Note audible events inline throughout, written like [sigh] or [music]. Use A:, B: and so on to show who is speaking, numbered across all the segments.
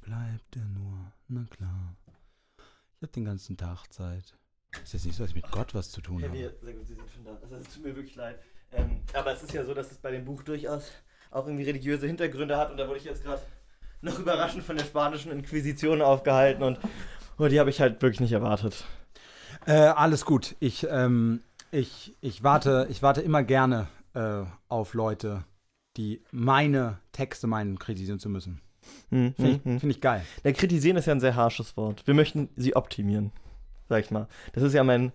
A: bleibt er nur? Na klar. Ich habe den ganzen Tag Zeit. Ist jetzt nicht so, dass ich mit Gott was zu tun
B: Ja,
A: habe.
B: nee, sehr gut, Sie sind schon da. Also, es tut mir wirklich leid. Ähm, aber es ist ja so, dass es bei dem Buch durchaus auch irgendwie religiöse Hintergründe hat und da wurde ich jetzt gerade noch überraschend von der spanischen Inquisition aufgehalten und oh, die habe ich halt wirklich nicht erwartet.
A: Äh, alles gut. Ich, ähm, ich, ich, warte, ich warte immer gerne äh, auf Leute, die meine Texte meinen, kritisieren zu müssen.
B: Hm,
A: Finde
B: hm,
A: ich,
B: hm.
A: find ich geil.
B: Der kritisieren ist ja ein sehr harsches Wort. Wir möchten sie optimieren, sag ich mal. Das ist ja mein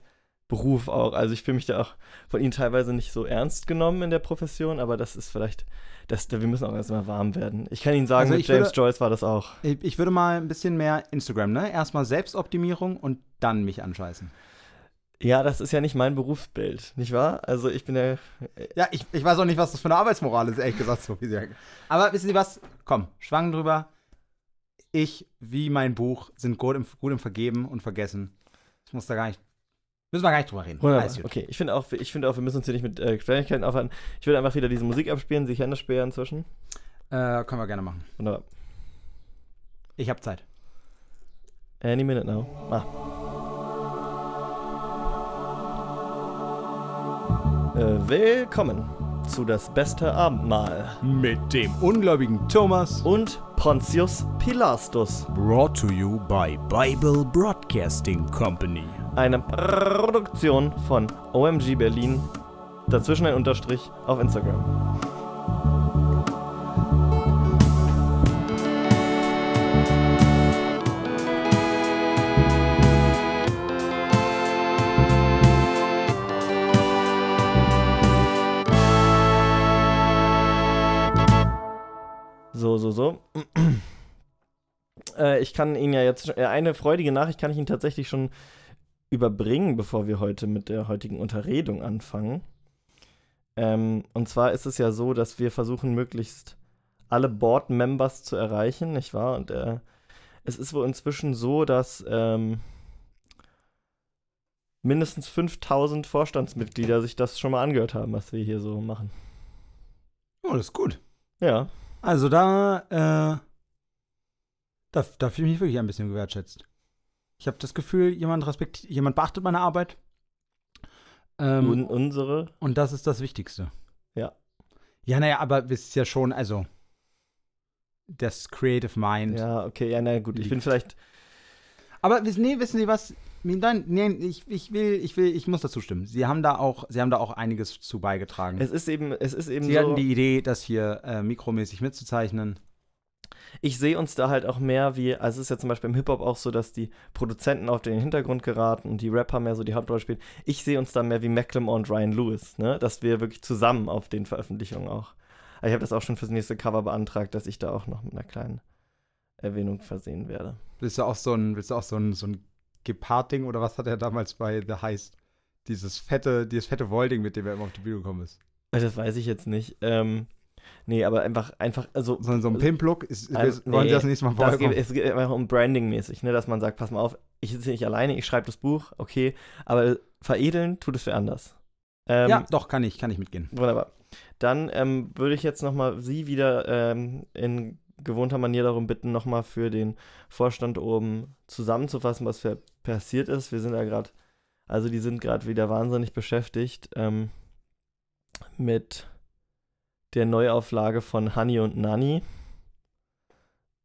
B: Beruf auch. Also ich fühle mich da auch von ihnen teilweise nicht so ernst genommen in der Profession, aber das ist vielleicht, das, wir müssen auch erstmal warm werden. Ich kann Ihnen sagen,
A: Also
B: mit James
A: würde-
B: Joyce war das auch.
A: Ich, ich würde mal ein bisschen mehr Instagram, ne? Erstmal Selbstoptimierung und dann mich anscheißen.
B: Ja, das ist ja nicht mein Berufsbild, nicht wahr? Also ich bin ja.
A: Ja, ich, ich weiß auch nicht, was das für eine Arbeitsmoral ist, ehrlich gesagt, so wie sie Aber wissen Sie was? Komm, schwang drüber. Ich, wie mein Buch, sind gut im, gut im Vergeben und Vergessen. Ich muss da gar nicht. Müssen wir gar nicht drüber reden.
B: Okay, ich finde auch, ich finde auch, wir müssen uns hier nicht mit äh, Kleinigkeiten aufhalten. Ich würde einfach wieder diese Musik abspielen. Das Spiel ja inzwischen.
A: Äh, können wir gerne machen.
B: Wunderbar.
A: Ich habe Zeit.
B: Any minute now. Ah. Willkommen zu das beste Abendmahl.
A: Mit dem ungläubigen Thomas.
B: Und Pontius Pilastus.
A: Brought to you by Bible Broadcasting Company.
B: Eine Produktion von OMG Berlin. Dazwischen ein Unterstrich auf Instagram. Äh, ich kann Ihnen ja jetzt äh, eine freudige Nachricht kann ich Ihnen tatsächlich schon überbringen, bevor wir heute mit der heutigen Unterredung anfangen. Ähm, und zwar ist es ja so, dass wir versuchen, möglichst alle Board-Members zu erreichen, nicht wahr? Und äh, es ist wohl inzwischen so, dass ähm, mindestens 5000 Vorstandsmitglieder sich das schon mal angehört haben, was wir hier so machen.
A: Oh, das ist gut.
B: Ja.
A: Also da, äh, da, da fühle ich mich wirklich ein bisschen gewertschätzt. Ich habe das Gefühl, jemand respektiert, jemand beachtet meine Arbeit. Ähm,
B: Un unsere.
A: Und das ist das Wichtigste.
B: Ja.
A: Ja, naja, aber es ist ja schon, also das Creative Mind.
B: Ja, okay, ja, na gut. Ich bin
A: Liegt.
B: vielleicht.
A: Aber wissen, nee, wissen Sie was? Nein, nee, ich, ich will, ich will, ich muss dazu stimmen. Sie haben da auch, Sie haben da auch einiges zu beigetragen.
B: Es ist eben, es ist eben
A: Sie
B: so.
A: hatten die Idee, das hier äh, mikromäßig mitzuzeichnen.
B: Ich sehe uns da halt auch mehr wie, also es ist ja zum Beispiel im Hip-Hop auch so, dass die Produzenten auf den Hintergrund geraten und die Rapper mehr so die Hauptrolle spielen. Ich sehe uns da mehr wie Macklemore und Ryan Lewis, ne? Dass wir wirklich zusammen auf den Veröffentlichungen auch. Ich habe das auch schon fürs nächste Cover beantragt, dass ich da auch noch mit einer kleinen Erwähnung versehen werde.
A: Willst du auch so ein, willst du auch so ein, so ein Gepard-Ding oder was hat er damals bei The Heist? Dieses fette, dieses fette Wolding, mit dem er immer auf die Bühne gekommen ist.
B: Äh, Das weiß ich jetzt nicht. Ähm, nee, aber einfach, einfach, also.
A: So, so ein Pimp-Look, ist,
B: Ein-
A: ist, wollen
B: nee,
A: Sie das nächste Mal vorkommen?
B: es geht einfach um Branding-mäßig, ne? dass man sagt, pass mal auf, ich sitze nicht alleine, ich schreibe das Buch, okay, aber veredeln tut es wer anders. Ähm,
A: ja, doch, kann ich, kann ich mitgehen.
B: Wunderbar. Dann ähm, würde ich jetzt nochmal Sie wieder ähm, in gewohnter Manier darum bitten, nochmal für den Vorstand oben zusammenzufassen, was für passiert ist. Wir sind da gerade, also die sind gerade wieder wahnsinnig beschäftigt ähm, mit der Neuauflage von Honey und Nanny.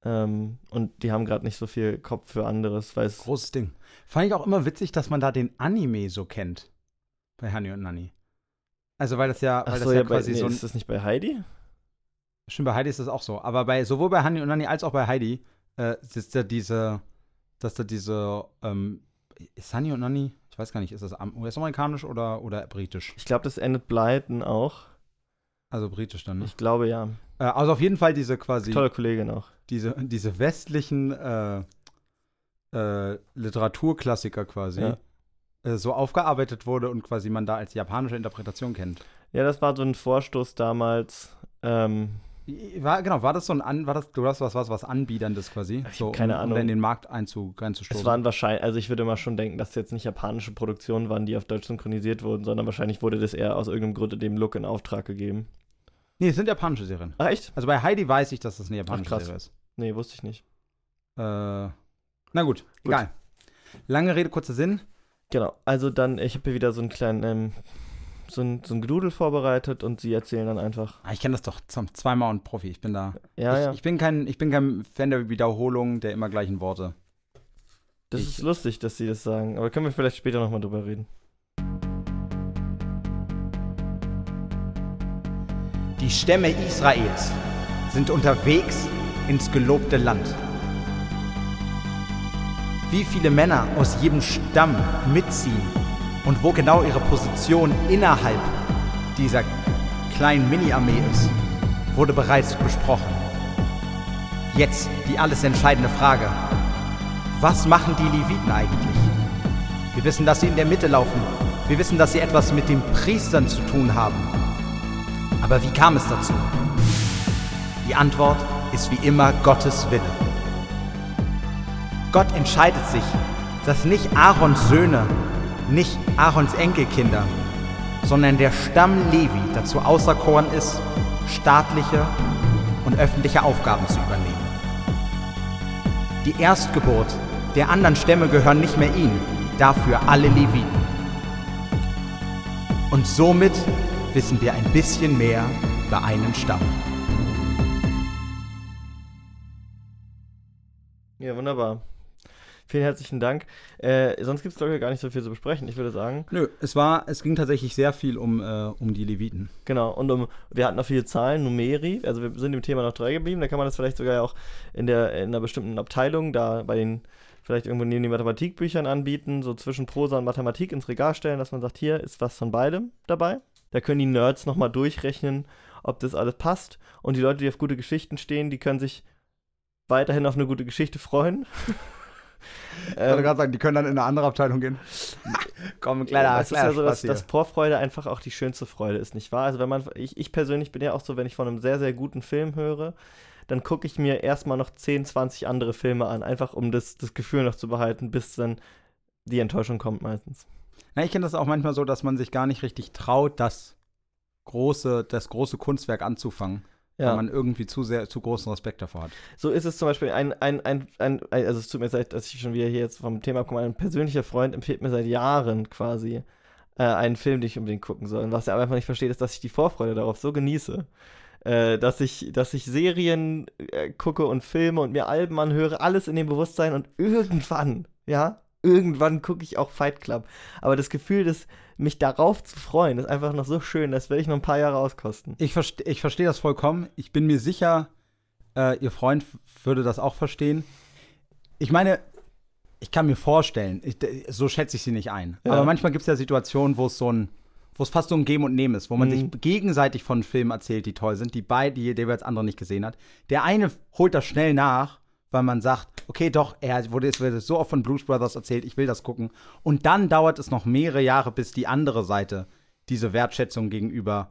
B: Ähm, und die haben gerade nicht so viel Kopf für anderes, weil es
A: Großes Ding. Fand ich auch immer witzig, dass man da den Anime so kennt. Bei Hani und Nani. Also, weil das ja, weil
B: Achso,
A: das ja,
B: ja, bei,
A: quasi
B: nee,
A: so
B: ist das nicht bei Heidi?
A: Stimmt, bei Heidi ist das auch so. Aber bei, sowohl bei Hani und Nani als auch bei Heidi äh, ist da diese, dass da diese, ähm, ist Hani und Nani, ich weiß gar nicht, ist das am- US-amerikanisch oder, oder britisch?
B: Ich glaube, das endet Blyton auch.
A: Also britisch dann, ne?
B: Ich glaube ja.
A: Äh, also auf jeden Fall diese quasi,
B: Tolle Kollegin auch.
A: diese, diese westlichen äh, äh, Literaturklassiker quasi
B: Ja.
A: äh, so aufgearbeitet wurde und quasi man da als japanische Interpretation kennt.
B: Ja, das war so ein Vorstoß damals. Ähm,
A: War, genau, war das so ein An, war das, du hast was, was, was Anbiederndes quasi? so,
B: keine
A: um,
B: Ahnung.
A: Um in den Markt einzu,
B: es
A: einzustoßen.
B: waren wahrscheinlich, also ich würde mal schon denken, dass es jetzt nicht japanische Produktionen waren, die auf Deutsch synchronisiert wurden, sondern wahrscheinlich wurde das eher aus irgendeinem Grund dem Look in Auftrag gegeben.
A: Nee, es sind japanische Serien.
B: Ach, echt?
A: Also bei Heidi weiß ich, dass das eine
B: Ach,
A: japanische
B: krass.
A: Serie ist.
B: Nee, wusste ich nicht.
A: Äh, na gut, egal. Lange Rede, kurzer Sinn.
B: Genau, also dann, ich habe hier wieder so einen kleinen, ähm, so ein, so ein Gedudel vorbereitet und sie erzählen dann einfach.
A: Ah, ich kenne das doch zum, zweimal und Profi. Ich bin da.
B: Ja,
A: ich,
B: ja.
A: ich, bin kein, ich bin kein Fan der Wiederholung der immer gleichen Worte.
B: das
A: ich-
B: ist lustig, dass sie das sagen, aber können wir vielleicht später nochmal drüber reden.
A: Die Stämme Israels sind unterwegs ins gelobte Land. Wie viele Männer aus jedem Stamm mitziehen und wo genau ihre Position innerhalb dieser kleinen Mini-Armee ist, wurde bereits besprochen. Jetzt die alles entscheidende Frage. Was machen die Leviten eigentlich? Wir wissen, dass sie in der Mitte laufen. Wir wissen, dass sie etwas mit den Priestern zu tun haben. Aber wie kam es dazu? Die Antwort ist wie immer Gottes Wille. Gott entscheidet sich, dass nicht Aarons Söhne, nicht Aarons Enkelkinder, sondern der Stamm Levi dazu auserkoren ist, staatliche und öffentliche Aufgaben zu übernehmen. Die Erstgeburt der anderen Stämme gehören nicht mehr ihm, dafür alle Leviten. Und somit wissen wir ein bisschen mehr über einen Stamm.
B: Ja, wunderbar. Vielen herzlichen Dank. Äh, sonst gibt es, glaube ich, gar nicht so viel zu besprechen. Ich würde sagen,
A: Nö, es war, es ging tatsächlich sehr viel um, äh, um die Leviten.
B: genau. Und um, wir hatten noch viele Zahlen, Numeri. Also wir sind im Thema noch treu geblieben. Da kann man das vielleicht sogar auch in, der, in einer bestimmten Abteilung, da bei den vielleicht irgendwo neben den Mathematikbüchern anbieten, so zwischen Prosa und Mathematik ins Regal stellen, dass man sagt, hier ist was von beidem dabei. Da können die Nerds nochmal durchrechnen, ob das alles passt. Und die Leute, die auf gute Geschichten stehen, die können sich weiterhin auf eine gute Geschichte freuen. [laughs]
A: Ich wollte gerade sagen, die können dann in eine andere Abteilung gehen. Komm, kleiner,
B: das ist ja so, dass, dass Vorfreude einfach auch die schönste Freude ist, nicht wahr? Also wenn man, ich, ich persönlich bin ja auch so, wenn ich von einem sehr, sehr guten Film höre, dann gucke ich mir erstmal noch 10, 20 andere Filme an, einfach um das, das Gefühl noch zu behalten, bis dann die Enttäuschung kommt meistens.
A: Na, ich kenne das auch manchmal so, dass man sich gar nicht richtig traut, das große, das große Kunstwerk anzufangen, weil
B: Ja,
A: man irgendwie zu sehr, zu großen Respekt davor hat.
B: so ist es zum Beispiel ein, ein, ein, ein, ein also es tut mir leid, dass ich schon wieder hier jetzt vom Thema komme, ein persönlicher Freund empfiehlt mir seit Jahren quasi äh, einen Film, den ich unbedingt gucken soll. Und was er aber einfach nicht versteht, ist, dass ich die Vorfreude darauf so genieße. Äh, dass ich, dass ich Serien äh, gucke und Filme und mir Alben anhöre, alles in dem Bewusstsein und irgendwann, ja, irgendwann gucke ich auch Fight Club. Aber das Gefühl, das, mich darauf zu freuen, ist einfach noch so schön, das werde ich noch ein paar Jahre auskosten.
A: Ich, verste ich verstehe das vollkommen. Ich bin mir sicher, äh, Ihr Freund würde das auch verstehen. Ich meine, ich kann mir vorstellen, ich, so schätze ich sie nicht ein.
B: Ja.
A: Aber manchmal gibt es ja Situationen, wo es so ein, wo es fast so ein Geben und Nehmen ist, wo man
B: Mhm.
A: sich gegenseitig von Filmen erzählt, die toll sind, die beide, die der jeweils andere nicht gesehen hat. Der eine holt das schnell nach, weil man sagt, okay, doch, er wurde, es wurde so oft von Blues Brothers erzählt, ich will das gucken. Und dann dauert es noch mehrere Jahre, bis die andere Seite diese Wertschätzung gegenüber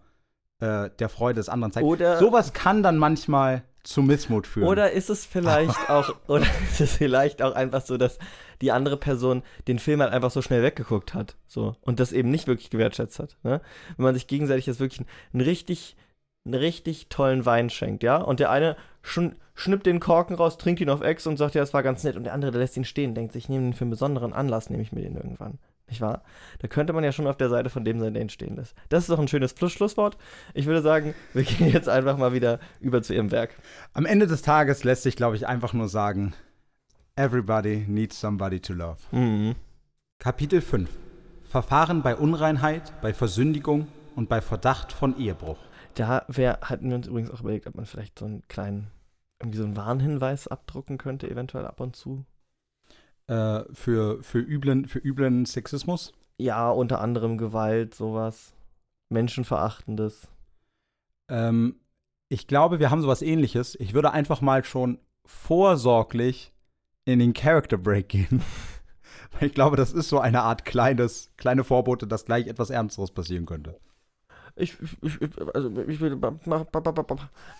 A: äh, der Freude des anderen zeigt.
B: Oder-
A: Sowas kann dann manchmal zu Missmut führen.
B: Oder ist es vielleicht [laughs] auch, oder ist es vielleicht auch einfach so, dass die andere Person den Film halt einfach so schnell weggeguckt hat, so und das eben nicht wirklich gewertschätzt hat, ne? Wenn man sich gegenseitig jetzt wirklich einen richtig, einen richtig tollen Wein schenkt, ja, und der eine schn schnippt den Korken raus, trinkt ihn auf Ex und sagt, ja, das war ganz nett, und der andere, der lässt ihn stehen, denkt sich, ich nehme den für einen besonderen Anlass, nehme ich mir den irgendwann. Nicht wahr? Da könnte man ja schon auf der Seite von dem sein, der ihn stehen lässt. Das ist doch ein schönes Plus Schlusswort. Ich würde sagen, wir gehen jetzt einfach mal wieder über zu ihrem Werk.
A: Am Ende des Tages lässt sich, glaube ich, einfach nur sagen, everybody needs somebody to love.
B: Mhm.
A: Kapitel 5. Verfahren bei Unreinheit, bei Versündigung und bei Verdacht von Ehebruch.
B: Da wär, hatten wir uns übrigens auch überlegt, ob man vielleicht so einen kleinen, irgendwie so einen Warnhinweis abdrucken könnte, eventuell ab und zu.
A: Äh, für, für, üblen, für üblen Sexismus.
B: Ja, unter anderem Gewalt, sowas. Menschenverachtendes.
A: Ähm, ich glaube, wir haben sowas ähnliches. Ich würde einfach mal schon vorsorglich in den Character Break gehen. [laughs] Weil ich glaube, das ist so eine Art kleines, kleine Vorbote, dass gleich etwas Ernsteres passieren könnte.
B: Ich, ich, ich, also ich würde,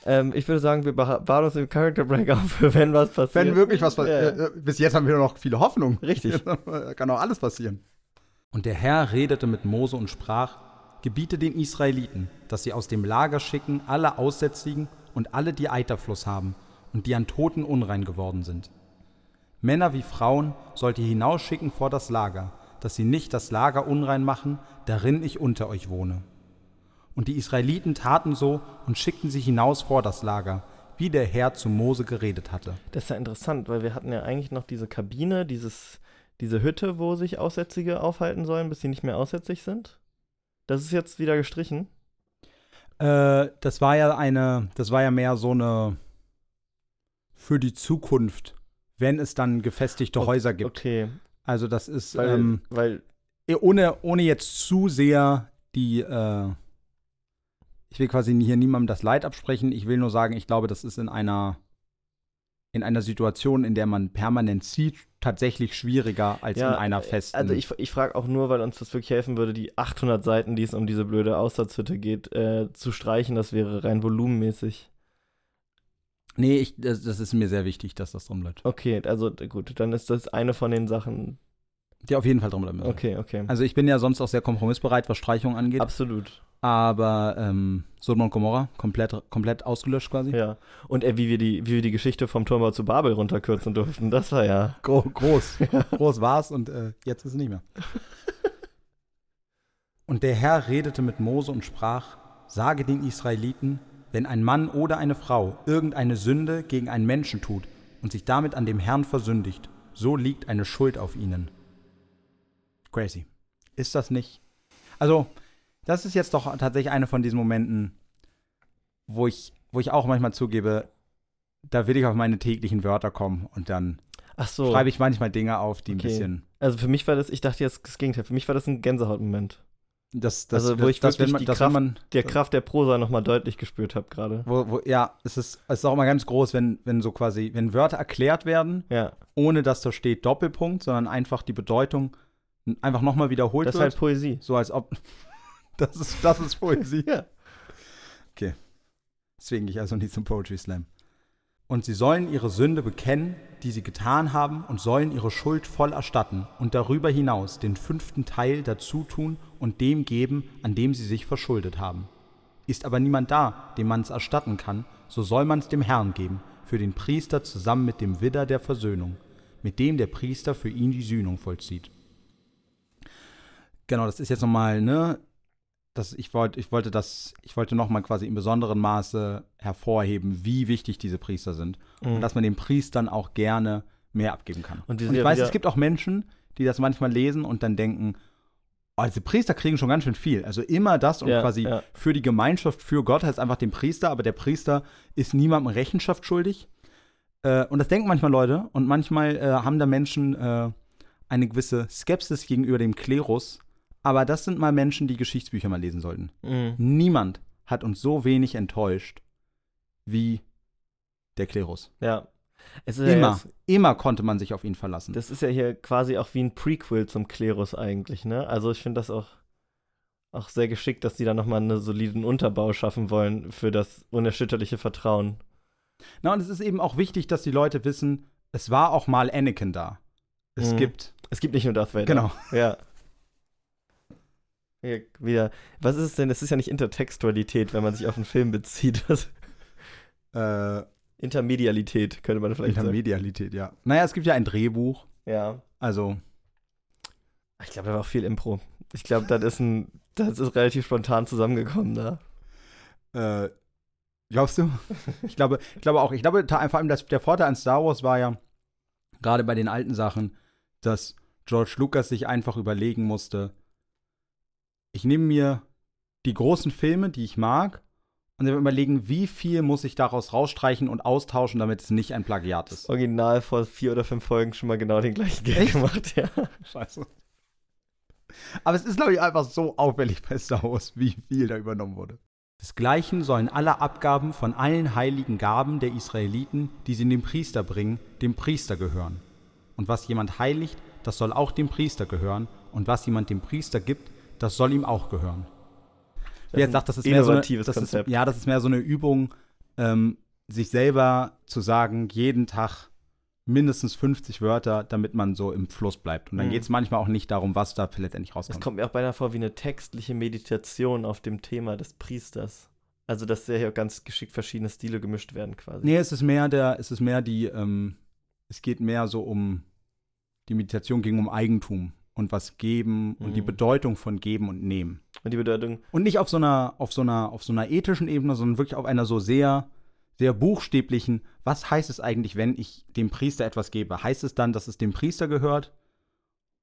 B: ähm, ich würde sagen, wir bauen uns im Character Break auf, für [laughs] wenn was passiert.
A: Wenn wirklich was passiert.
B: Ja.
A: Äh, äh, bis jetzt haben wir noch viele Hoffnung.
B: Richtig. [laughs]
A: Kann auch alles passieren. Und der Herr redete mit Mose und sprach: Gebiete den Israeliten, dass sie aus dem Lager schicken alle Aussätzigen und alle, die Eiterfluss haben und die an Toten unrein geworden sind. Männer wie Frauen sollt ihr hinausschicken vor das Lager, dass sie nicht das Lager unrein machen, darin ich unter euch wohne. Und die Israeliten taten so und schickten sie hinaus vor das Lager, wie der Herr zu Mose geredet hatte.
B: Das ist ja interessant, weil wir hatten ja eigentlich noch diese Kabine, dieses, diese Hütte, wo sich Aussätzige aufhalten sollen, bis sie nicht mehr aussätzig sind. Das ist jetzt wieder gestrichen.
A: Äh, das war ja eine, das war ja mehr so eine für die Zukunft, wenn es dann gefestigte Häuser gibt.
B: Okay,
A: Also das ist,
B: weil,
A: ähm,
B: weil
A: ohne, ohne jetzt zu sehr die, äh, ich will quasi hier niemandem das Leid absprechen. Ich will nur sagen, ich glaube, das ist in einer, in einer Situation, in der man permanent zieht, tatsächlich schwieriger als
B: Ja,
A: in einer
B: äh,
A: festen.
B: Also ich, ich frage auch nur, weil uns das wirklich helfen würde, die 800 Seiten, die es um diese blöde Aussatzhütte geht, äh, zu streichen. Das wäre rein volumenmäßig.
A: nee, ich, das, das ist mir sehr wichtig, dass das drin bleibt.
B: Okay, also gut, dann ist das eine von den Sachen.
A: Die auf jeden Fall drin bleiben.
B: Okay, okay.
A: Also ich bin ja sonst auch sehr kompromissbereit, was Streichungen angeht.
B: Absolut.
A: aber ähm, Sodom und Gomorra komplett, komplett ausgelöscht quasi.
B: Ja. Und äh, wie, wir die, wie wir die Geschichte vom Turmbau zu Babel runterkürzen durften, das war ja.
A: Gro groß. [laughs] groß war's und äh, jetzt ist es nicht mehr. [laughs] und der Herr redete mit Mose und sprach: Sage den Israeliten, wenn ein Mann oder eine Frau irgendeine Sünde gegen einen Menschen tut und sich damit an dem Herrn versündigt, so liegt eine Schuld auf ihnen. Crazy. Ist das nicht? Also, das ist jetzt doch tatsächlich eine von diesen Momenten, wo ich, wo ich auch manchmal zugebe, da will ich auf meine täglichen Wörter kommen und dann
B: Ach so.
A: schreibe ich manchmal Dinge auf, die ein
B: Okay.
A: bisschen.
B: Also für mich war das, ich dachte jetzt das Gegenteil, für mich war das ein Gänsehautmoment.
A: Das, das,
B: Also, wo
A: das,
B: ich
A: das,
B: wirklich
A: man,
B: die Kraft-
A: man,
B: Der Kraft der Prosa nochmal deutlich gespürt habe gerade.
A: wo, wo, ja, es ist, es ist auch immer ganz groß, wenn, wenn so quasi, wenn Wörter erklärt werden,
B: Ja,
A: ohne dass da steht Doppelpunkt, sondern einfach die Bedeutung einfach nochmal wiederholt
B: das ist
A: wird.
B: halt Poesie.
A: so als ob. [laughs] Das ist, das ist Poesie. [laughs]
B: Ja.
A: Okay. Deswegen gehe ich also nicht zum Poetry Slam. Und sie sollen ihre Sünde bekennen, die sie getan haben, und sollen ihre Schuld voll erstatten und darüber hinaus den fünften Teil dazu tun und dem geben, an dem sie sich verschuldet haben. Ist aber niemand da, dem man es erstatten kann, so soll man es dem Herrn geben, für den Priester zusammen mit dem Widder der Versöhnung, mit dem der Priester für ihn die Sühnung vollzieht. Genau, das ist jetzt nochmal, ne? Das, ich, wollt, ich wollte das, ich wollte nochmal quasi in besonderem Maße hervorheben, wie wichtig diese Priester sind. Und
B: Mhm.
A: dass man den Priestern auch gerne mehr abgeben kann.
B: Und
A: Und ich
B: ja
A: weiß, es gibt auch Menschen, die das manchmal lesen und dann denken, oh, diese Priester kriegen schon ganz schön viel. Also immer das und
B: Ja,
A: quasi
B: ja.
A: für die Gemeinschaft, für Gott heißt einfach den Priester, aber der Priester ist niemandem Rechenschaft schuldig. Äh, und das denken manchmal Leute und manchmal äh, haben da Menschen äh, eine gewisse Skepsis gegenüber dem Klerus. Aber das sind mal Menschen, die Geschichtsbücher mal lesen sollten.
B: Mhm.
A: Niemand hat uns so wenig enttäuscht wie der Klerus.
B: Ja. Es ist Ja
A: Immer,
B: jetzt,
A: immer konnte man sich auf ihn verlassen.
B: das ist ja hier quasi auch wie ein Prequel zum Klerus eigentlich, ne? Also ich finde das auch, auch sehr geschickt, dass die da nochmal einen soliden Unterbau schaffen wollen für das unerschütterliche Vertrauen.
A: Na, und es ist eben auch wichtig, dass die Leute wissen, es war auch mal Anakin da. Es
B: Mhm.
A: gibt,
B: Es gibt nicht nur Darth Vader.
A: genau.
B: Ja. Hier wieder. Was ist es denn? Das ist ja nicht Intertextualität, wenn man sich auf einen Film bezieht. [laughs]
A: Äh,
B: Intermedialität könnte man vielleicht sagen.
A: Intermedialität, ja. Naja, es gibt ja ein Drehbuch.
B: Ja.
A: Also,
B: Ich glaube, da war auch viel Impro. Ich glaube, das ist ein, das ist relativ spontan zusammengekommen da.
A: äh, glaubst du? ich glaube, ich glaube auch. Ich glaube, vor allem das, der Vorteil an Star Wars war ja, gerade bei den alten Sachen, dass George Lucas sich einfach überlegen musste, ich nehme mir die großen Filme, die ich mag, und dann überlegen, wie viel muss ich daraus rausstreichen und austauschen, damit es nicht ein Plagiat ist.
B: Original vor vier oder fünf Folgen schon mal genau den gleichen Gag gemacht, ja.
A: Scheiße. Aber es ist, glaube ich, einfach so auffällig bei Star Wars, wie viel da übernommen wurde. Desgleichen sollen alle Abgaben von allen heiligen Gaben der Israeliten, die sie dem Priester bringen, dem Priester gehören. Und was jemand heiligt, das soll auch dem Priester gehören. Und was jemand dem Priester gibt, das soll ihm auch gehören. Wie jetzt sagt, das ist mehr so eine, das ist. Ja, das ist mehr so eine Übung, ähm, sich selber zu sagen, jeden Tag mindestens 50 Wörter, damit man so im Fluss bleibt. Und dann
B: Mhm.
A: geht es manchmal auch nicht darum, was da letztendlich
B: Es
A: rauskommt.
B: kommt mir auch beinahe vor wie eine textliche Meditation auf dem Thema des Priesters. Also, dass ja hier ganz geschickt verschiedene Stile gemischt werden quasi.
A: Nee, es ist mehr der, es ist mehr die, ähm, es geht mehr so um, die Meditation ging um Eigentum und was geben und die
B: Mhm.
A: Bedeutung von geben und nehmen.
B: Und die Bedeutung,
A: Und nicht auf so einer, auf so einer, auf so einer ethischen Ebene, sondern wirklich auf einer so sehr, sehr buchstäblichen, was heißt es eigentlich, wenn ich dem Priester etwas gebe? Heißt es dann, dass es dem Priester gehört?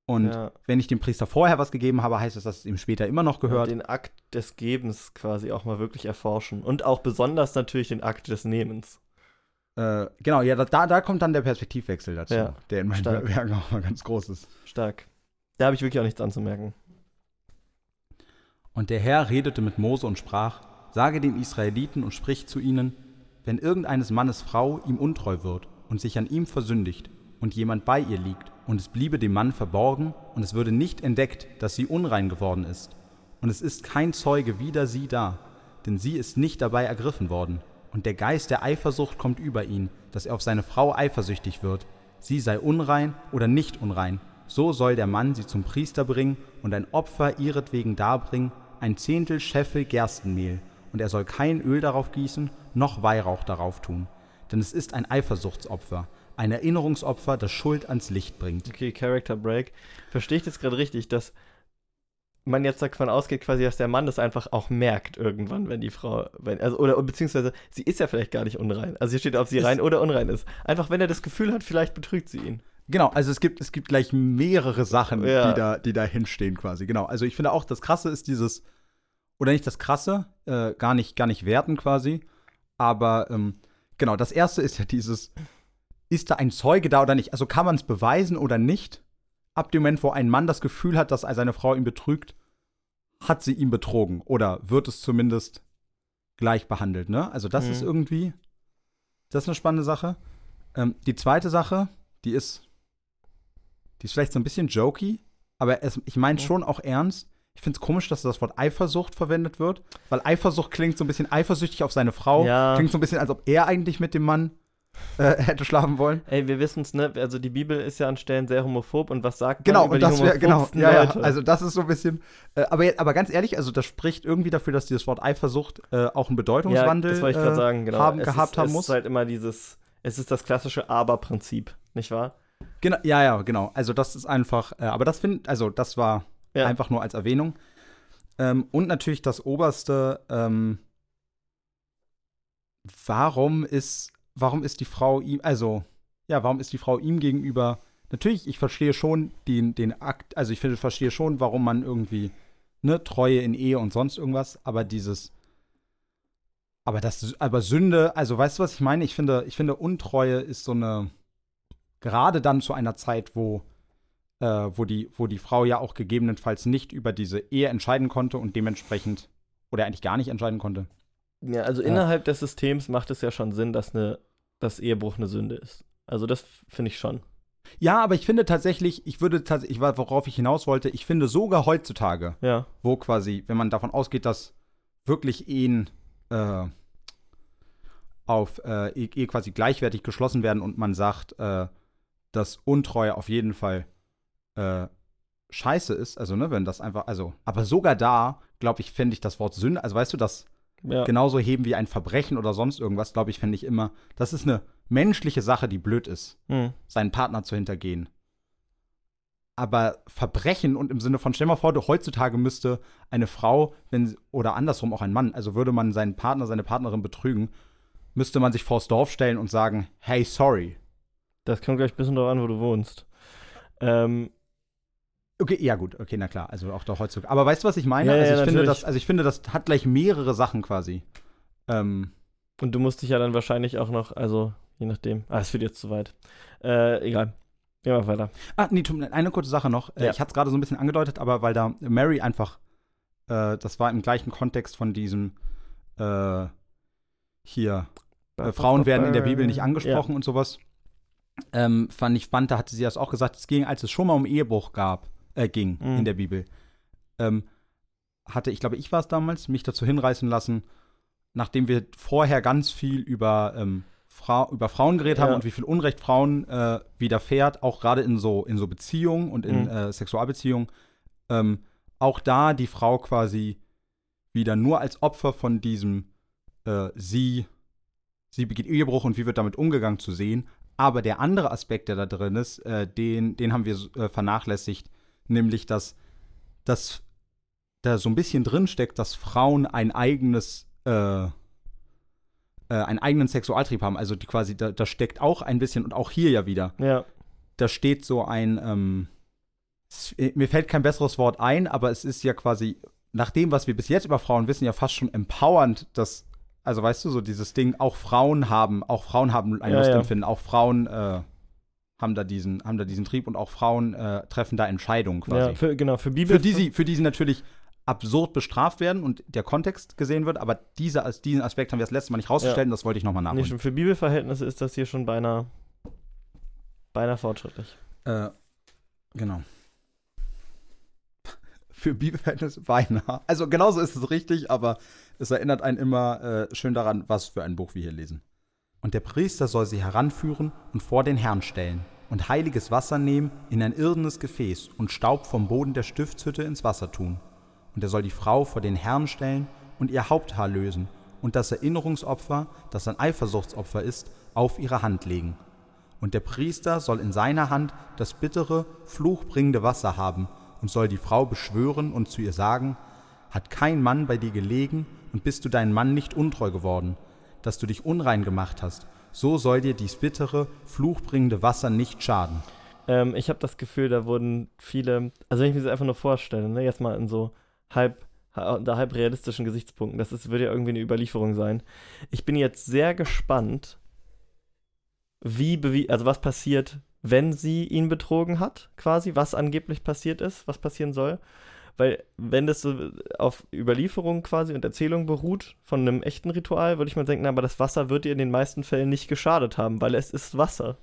A: Und
B: ja,
A: wenn ich dem Priester vorher was gegeben habe, heißt es, dass es ihm später immer noch gehört?
B: den Akt des Gebens quasi auch mal wirklich erforschen. Und auch besonders natürlich den Akt des Nehmens.
A: Äh, genau, ja, da, da kommt dann der Perspektivwechsel dazu,
B: Ja,
A: der in meinen
B: stark.
A: Werken auch mal ganz groß ist.
B: Stark. Da habe ich wirklich auch nichts anzumerken.
A: Und der Herr redete mit Mose und sprach: Sage den Israeliten und sprich zu ihnen: Wenn irgendeines Mannes Frau ihm untreu wird und sich an ihm versündigt und jemand bei ihr liegt und es bliebe dem Mann verborgen und es würde nicht entdeckt, dass sie unrein geworden ist und es ist kein Zeuge wider sie da, denn sie ist nicht dabei ergriffen worden und der Geist der Eifersucht kommt über ihn, dass er auf seine Frau eifersüchtig wird, sie sei unrein oder nicht unrein, so soll der Mann sie zum Priester bringen und ein Opfer ihretwegen darbringen, ein Zehntel Scheffel Gerstenmehl, und er soll kein Öl darauf gießen, noch Weihrauch darauf tun. Denn es ist ein Eifersuchtsopfer, ein Erinnerungsopfer, das Schuld ans Licht bringt.
B: Okay, Character Break. Verstehe ich das gerade richtig, dass man jetzt davon ausgeht, quasi, dass der Mann das einfach auch merkt irgendwann, wenn die Frau, wenn, also, oder beziehungsweise sie ist ja vielleicht gar nicht unrein. Also hier steht, ob sie
A: Ist-
B: rein oder unrein ist. Einfach, wenn er das Gefühl hat, vielleicht betrügt sie ihn.
A: Genau, also es gibt, es gibt gleich mehrere Sachen,
B: Ja.
A: die, da, die da hinstehen quasi. Genau, also ich finde auch, das Krasse ist dieses, oder nicht das Krasse, äh, gar, nicht, gar nicht werten quasi, aber ähm, genau, das Erste ist ja dieses, ist da ein Zeuge da oder nicht? Also kann man es beweisen oder nicht? Ab dem Moment, wo ein Mann das Gefühl hat, dass seine Frau ihn betrügt, hat sie ihn betrogen oder wird es zumindest gleich behandelt, ne? Also das
B: Mhm.
A: ist irgendwie, das ist eine spannende Sache. Ähm, die zweite Sache, die ist, die ist vielleicht so ein bisschen jokey, aber es, ich meine schon auch ernst. Ich finde es komisch, dass das Wort Eifersucht verwendet wird, weil Eifersucht klingt so ein bisschen eifersüchtig auf seine Frau.
B: Ja.
A: Klingt so ein bisschen, als ob er eigentlich mit dem Mann äh, [laughs] hätte schlafen wollen.
B: Ey, wir wissen es, ne? Also die Bibel ist ja an Stellen sehr homophob und was sagt
A: Genau,
B: man über
A: und
B: die
A: das wäre, genau, ja, ja, also das ist so ein bisschen, äh, aber, aber ganz ehrlich, also das spricht irgendwie dafür, dass dieses Wort Eifersucht äh, auch einen Bedeutungswandel
B: ja, das wollte ich gerade
A: äh,
B: sagen, genau.
A: haben,
B: es
A: gehabt
B: ist,
A: haben
B: es
A: muss.
B: ist halt immer dieses, es ist das klassische Aber-Prinzip, nicht wahr?
A: Genau, ja, ja, genau. Also das ist einfach, äh, aber das finde, also das war
B: Ja.
A: einfach nur als Erwähnung. Ähm, und natürlich das Oberste, ähm, warum ist, warum ist die Frau ihm, also, ja, warum ist die Frau ihm gegenüber, natürlich, ich verstehe schon den, den Akt, also ich finde, verstehe schon, warum man irgendwie, ne, Treue in Ehe und sonst irgendwas, aber dieses, aber das, aber Sünde, also weißt du, was ich meine? Ich finde, ich finde, Untreue ist so eine, gerade dann zu einer Zeit, wo, äh, wo, die, wo die Frau ja auch gegebenenfalls nicht über diese Ehe entscheiden konnte und dementsprechend, oder eigentlich gar nicht entscheiden konnte.
B: Ja, also
A: Ja.
B: innerhalb des Systems macht es ja schon Sinn, dass eine, dass Ehebruch eine Sünde ist. Also das finde ich schon.
A: Ja, aber ich finde tatsächlich, ich würde tatsächlich, worauf ich hinaus wollte, ich finde sogar heutzutage,
B: Ja.
A: wo quasi, wenn man davon ausgeht, dass wirklich Ehen äh, auf äh, eh, eh quasi gleichwertig geschlossen werden und man sagt, äh, dass Untreue auf jeden Fall äh, scheiße ist, also ne, wenn das einfach, also, aber sogar da, glaube ich, fände ich das Wort Sünde, also weißt du, das
B: Ja.
A: genauso heben wie ein Verbrechen oder sonst irgendwas, glaube ich, fände ich immer, das ist eine menschliche Sache, die blöd ist,
B: Hm.
A: seinen Partner zu hintergehen. Aber Verbrechen und im Sinne von, stell mal vor, du heutzutage müsste eine Frau, wenn, oder andersrum auch ein Mann, also würde man seinen Partner, seine Partnerin betrügen, müsste man sich vors Dorf stellen und sagen, hey, sorry.
B: Das kommt gleich ein bisschen darauf an, wo du wohnst. Ähm,
A: Okay, ja gut, okay, na klar, also auch da heutzutage. Aber weißt du, was ich meine?
B: Ja,
A: also,
B: ja,
A: ich finde
B: natürlich.
A: das, also ich finde, das hat gleich mehrere Sachen quasi. Ähm,
B: und du musst dich ja dann wahrscheinlich auch noch, also je nachdem. Ah, es führt jetzt zu weit. Äh, egal. Gehen wir weiter.
A: Ah, nee, tut mir- eine kurze Sache noch. Äh,
B: Ja.
A: Ich hatte es gerade so ein bisschen angedeutet, aber weil da Mary einfach, äh, das war im gleichen Kontext von diesem, äh, hier, äh, Frauen werden in der Bibel nicht angesprochen und sowas. Ähm, fand ich spannend, da hatte sie das auch gesagt, es ging, als es schon mal um Ehebruch gab, äh, ging
B: Mhm.
A: in der Bibel, ähm, hatte, ich glaube, ich war es damals, mich dazu hinreißen lassen, nachdem wir vorher ganz viel über, ähm, Frau, über Frauen geredet haben
B: Ja.
A: und wie viel Unrecht Frauen äh, widerfährt, auch gerade in so, in so Beziehungen und in
B: Mhm.
A: äh, Sexualbeziehungen, ähm, auch da die Frau quasi wieder nur als Opfer von diesem äh, sie, sie begeht Ehebruch und wie wird damit umgegangen zu sehen, Aber der andere Aspekt, der da drin ist, äh, den, den haben wir äh, vernachlässigt, nämlich dass, dass da so ein bisschen drin steckt, dass Frauen ein eigenes, äh, äh, einen eigenen Sexualtrieb haben. Also die quasi, da, da steckt auch ein bisschen, und auch hier ja wieder,
B: Ja.
A: da steht so ein, ähm, es, mir fällt kein besseres Wort ein, aber es ist ja quasi, nach dem, was wir bis jetzt über Frauen wissen, ja fast schon empowernd, dass, also weißt du, so dieses Ding, auch Frauen haben, auch Frauen haben ein
B: Ja,
A: Lustempfinden, auch Frauen äh, haben da diesen, haben da diesen Trieb und auch Frauen äh, treffen da Entscheidungen quasi.
B: ja für, genau, für Bibel.
A: für, die sie, für die sie natürlich absurd bestraft werden und der Kontext gesehen wird, aber diese, diesen Aspekt haben wir das letzte Mal nicht rausgestellt und das wollte ich nochmal
B: nee,
A: nachholen.
B: schon für Bibelverhältnisse ist das hier schon beinahe, beinahe fortschrittlich.
A: Äh, genau. Für Bibelverhältnisse beinahe. Also genauso ist es richtig, aber es erinnert einen immer äh, schön daran, was für ein Buch wir hier lesen. Und der Priester soll sie heranführen und vor den Herrn stellen und heiliges Wasser nehmen in ein irdenes Gefäß und Staub vom Boden der Stiftshütte ins Wasser tun. Und er soll die Frau vor den Herrn stellen und ihr Haupthaar lösen und das Erinnerungsopfer, das ein Eifersuchtsopfer ist, auf ihre Hand legen. Und der Priester soll in seiner Hand das bittere, fluchbringende Wasser haben und soll die Frau beschwören und zu ihr sagen, hat kein Mann bei dir gelegen und bist du deinem Mann nicht untreu geworden, dass du dich unrein gemacht hast, so soll dir dies bittere, fluchbringende Wasser nicht schaden.
B: Ähm, ich habe das Gefühl, da wurden viele, also wenn ich mir das einfach nur vorstelle, ne, jetzt mal in so halb, unter halb realistischen Gesichtspunkten, das ist, würde ja irgendwie eine Überlieferung sein. Ich bin jetzt sehr gespannt, wie, also was passiert, wenn sie ihn betrogen hat, quasi, was angeblich passiert ist, was passieren soll. Weil, wenn das so auf Überlieferung quasi und Erzählung beruht von einem echten Ritual, würde ich mal denken, aber das Wasser wird ihr in den meisten Fällen nicht geschadet haben, weil es ist Wasser.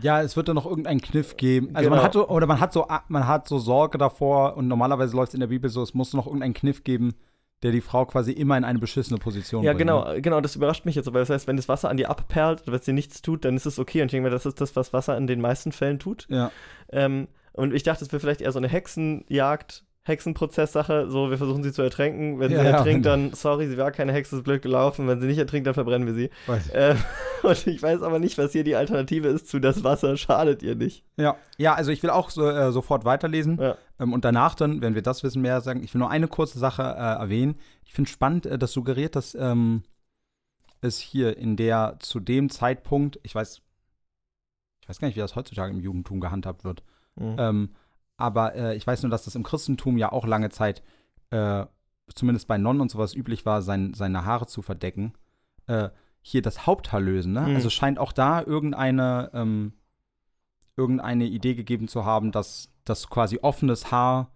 A: Ja, es wird da noch irgendeinen Kniff geben. Also
B: Genau.
A: man hat so, oder man hat so, man hat so Sorge davor und normalerweise läuft es in der Bibel so, es muss noch irgendeinen Kniff geben, der die Frau quasi immer in eine beschissene Position
B: Ja,
A: bringt.
B: genau,
A: ne?
B: genau, das überrascht mich jetzt, weil das heißt, wenn das Wasser an dir abperlt oder wenn es dir nichts tut, dann ist es okay. Und ich denke mir, das ist das, was Wasser in den meisten Fällen tut.
A: Ja.
B: Ähm, und ich dachte, es wäre vielleicht eher so eine Hexenjagd, Hexenprozesssache, so wir versuchen sie zu ertränken. Wenn
A: Ja,
B: sie ertrinkt, dann, sorry, sie war keine Hexe, ist blöd gelaufen. Wenn sie nicht ertrinkt, dann verbrennen wir sie. Ähm, [laughs] und ich weiß aber nicht, was hier die Alternative ist zu das Wasser schadet ihr nicht.
A: Ja, ja, also ich will auch so, äh, sofort weiterlesen.
B: Ja.
A: Ähm, und danach dann, wenn wir das wissen, mehr sagen. Ich will nur eine kurze Sache äh, erwähnen. Ich finde spannend, äh, das suggeriert, dass ähm, es hier in der zu dem Zeitpunkt, ich weiß, ich weiß gar nicht, wie das heutzutage im Judentum gehandhabt wird.
B: Mhm.
A: Ähm, aber äh, ich weiß nur, dass das im Christentum ja auch lange Zeit, äh, zumindest bei Nonnen und sowas, üblich war, sein, seine Haare zu verdecken. Äh, hier das Haupthaar lösen, ne?
B: Mhm.
A: Also scheint auch da irgendeine, ähm, irgendeine Idee gegeben zu haben, dass das quasi offenes Haar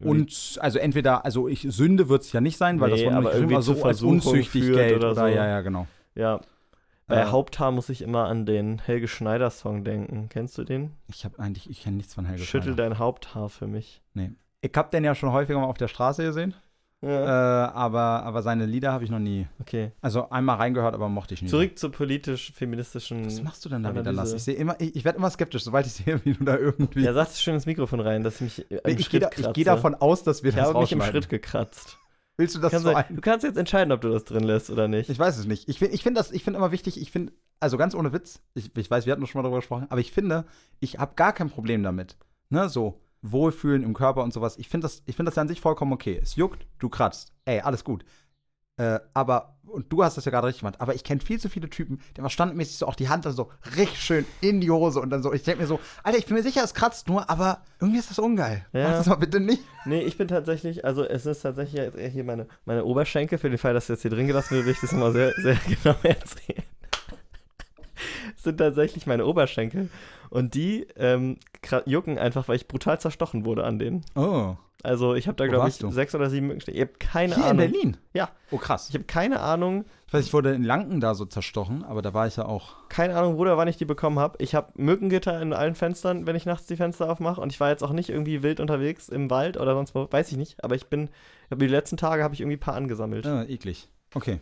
A: und also entweder, also ich Sünde wird es ja nicht sein, weil
B: Nee,
A: das wurde
B: aber
A: so als unzüchtig Geld
B: oder
A: oder,
B: so.
A: ja, ja, genau.
B: ja. Bei
A: Äh,
B: Haupthaar muss ich immer an den Helge Schneider-Song denken. Kennst du den?
A: Ich habe eigentlich, ich kenne nichts von Helge
B: Schüttel
A: Schneider.
B: dein Haupthaar für mich.
A: Ich habe den ja schon häufiger mal auf der Straße gesehen, äh, aber, aber seine Lieder habe ich noch nie.
B: Okay.
A: Also einmal reingehört, aber mochte ich nie.
B: Zurück zur politisch-feministischen.
A: Was machst du denn da wieder. Lass? Ich sehe immer, ich, ich werde immer skeptisch, sobald ich [laughs] sehe, wie du da irgendwie.
B: Ja, sag schön ins Mikrofon rein, dass ich mich im
A: ich gehe da, ich geh davon aus, dass wir
B: Ich
A: das
B: habe mich im. Schritt gekratzt.
A: Willst du das
B: Kannst
A: so ein?
B: du kannst jetzt entscheiden, ob du das drin lässt oder nicht.
A: Ich weiß es nicht. Ich finde ich find das, ich finde immer wichtig, ich finde, also ganz ohne Witz, ich, ich weiß, wir hatten schon mal darüber gesprochen, aber ich finde, ich habe gar kein Problem damit. Ne, so, Wohlfühlen im Körper und sowas. Ich finde das, ich finde das ja an sich vollkommen okay. Es juckt, du kratzt. Ey, alles gut. Äh, aber, und du hast das ja gerade richtig gemacht, aber ich kenne viel zu viele Typen, die immer standmäßig so auch die Hand dann so richtig schön in die Hose und dann so, ich denke mir so, Alter, ich bin mir sicher, es kratzt nur, aber irgendwie ist das ungeil.
B: Ja.
A: Mach das mal bitte nicht.
B: Nee, ich bin tatsächlich, also es ist tatsächlich jetzt eher hier meine, meine Oberschenkel, für den Fall, dass jetzt hier drin gelassen wird, will ich das immer sehr, sehr [laughs] genau erzählen. [laughs] Es sind tatsächlich meine Oberschenkel und die ähm, jucken einfach, weil ich brutal zerstochen wurde an denen.
A: Oh.
B: Also ich habe da, glaube ich,
A: du?
B: sechs oder sieben Mückenstiche. Ich habe keine
A: Hier
B: Ahnung.
A: in Berlin?
B: Ja.
A: Oh, krass.
B: Ich habe keine Ahnung,
A: Ich weiß, ich wurde in Lanken da so zerstochen, aber da war ich ja auch.
B: keine Ahnung, wo oder wann ich die bekommen habe. Ich habe Mückengitter in allen Fenstern, wenn ich nachts die Fenster aufmache. Und ich war jetzt auch nicht irgendwie wild unterwegs im Wald oder sonst wo, weiß ich nicht. Aber ich bin, die letzten Tage habe ich irgendwie ein paar angesammelt.
A: Ah, eklig. Okay.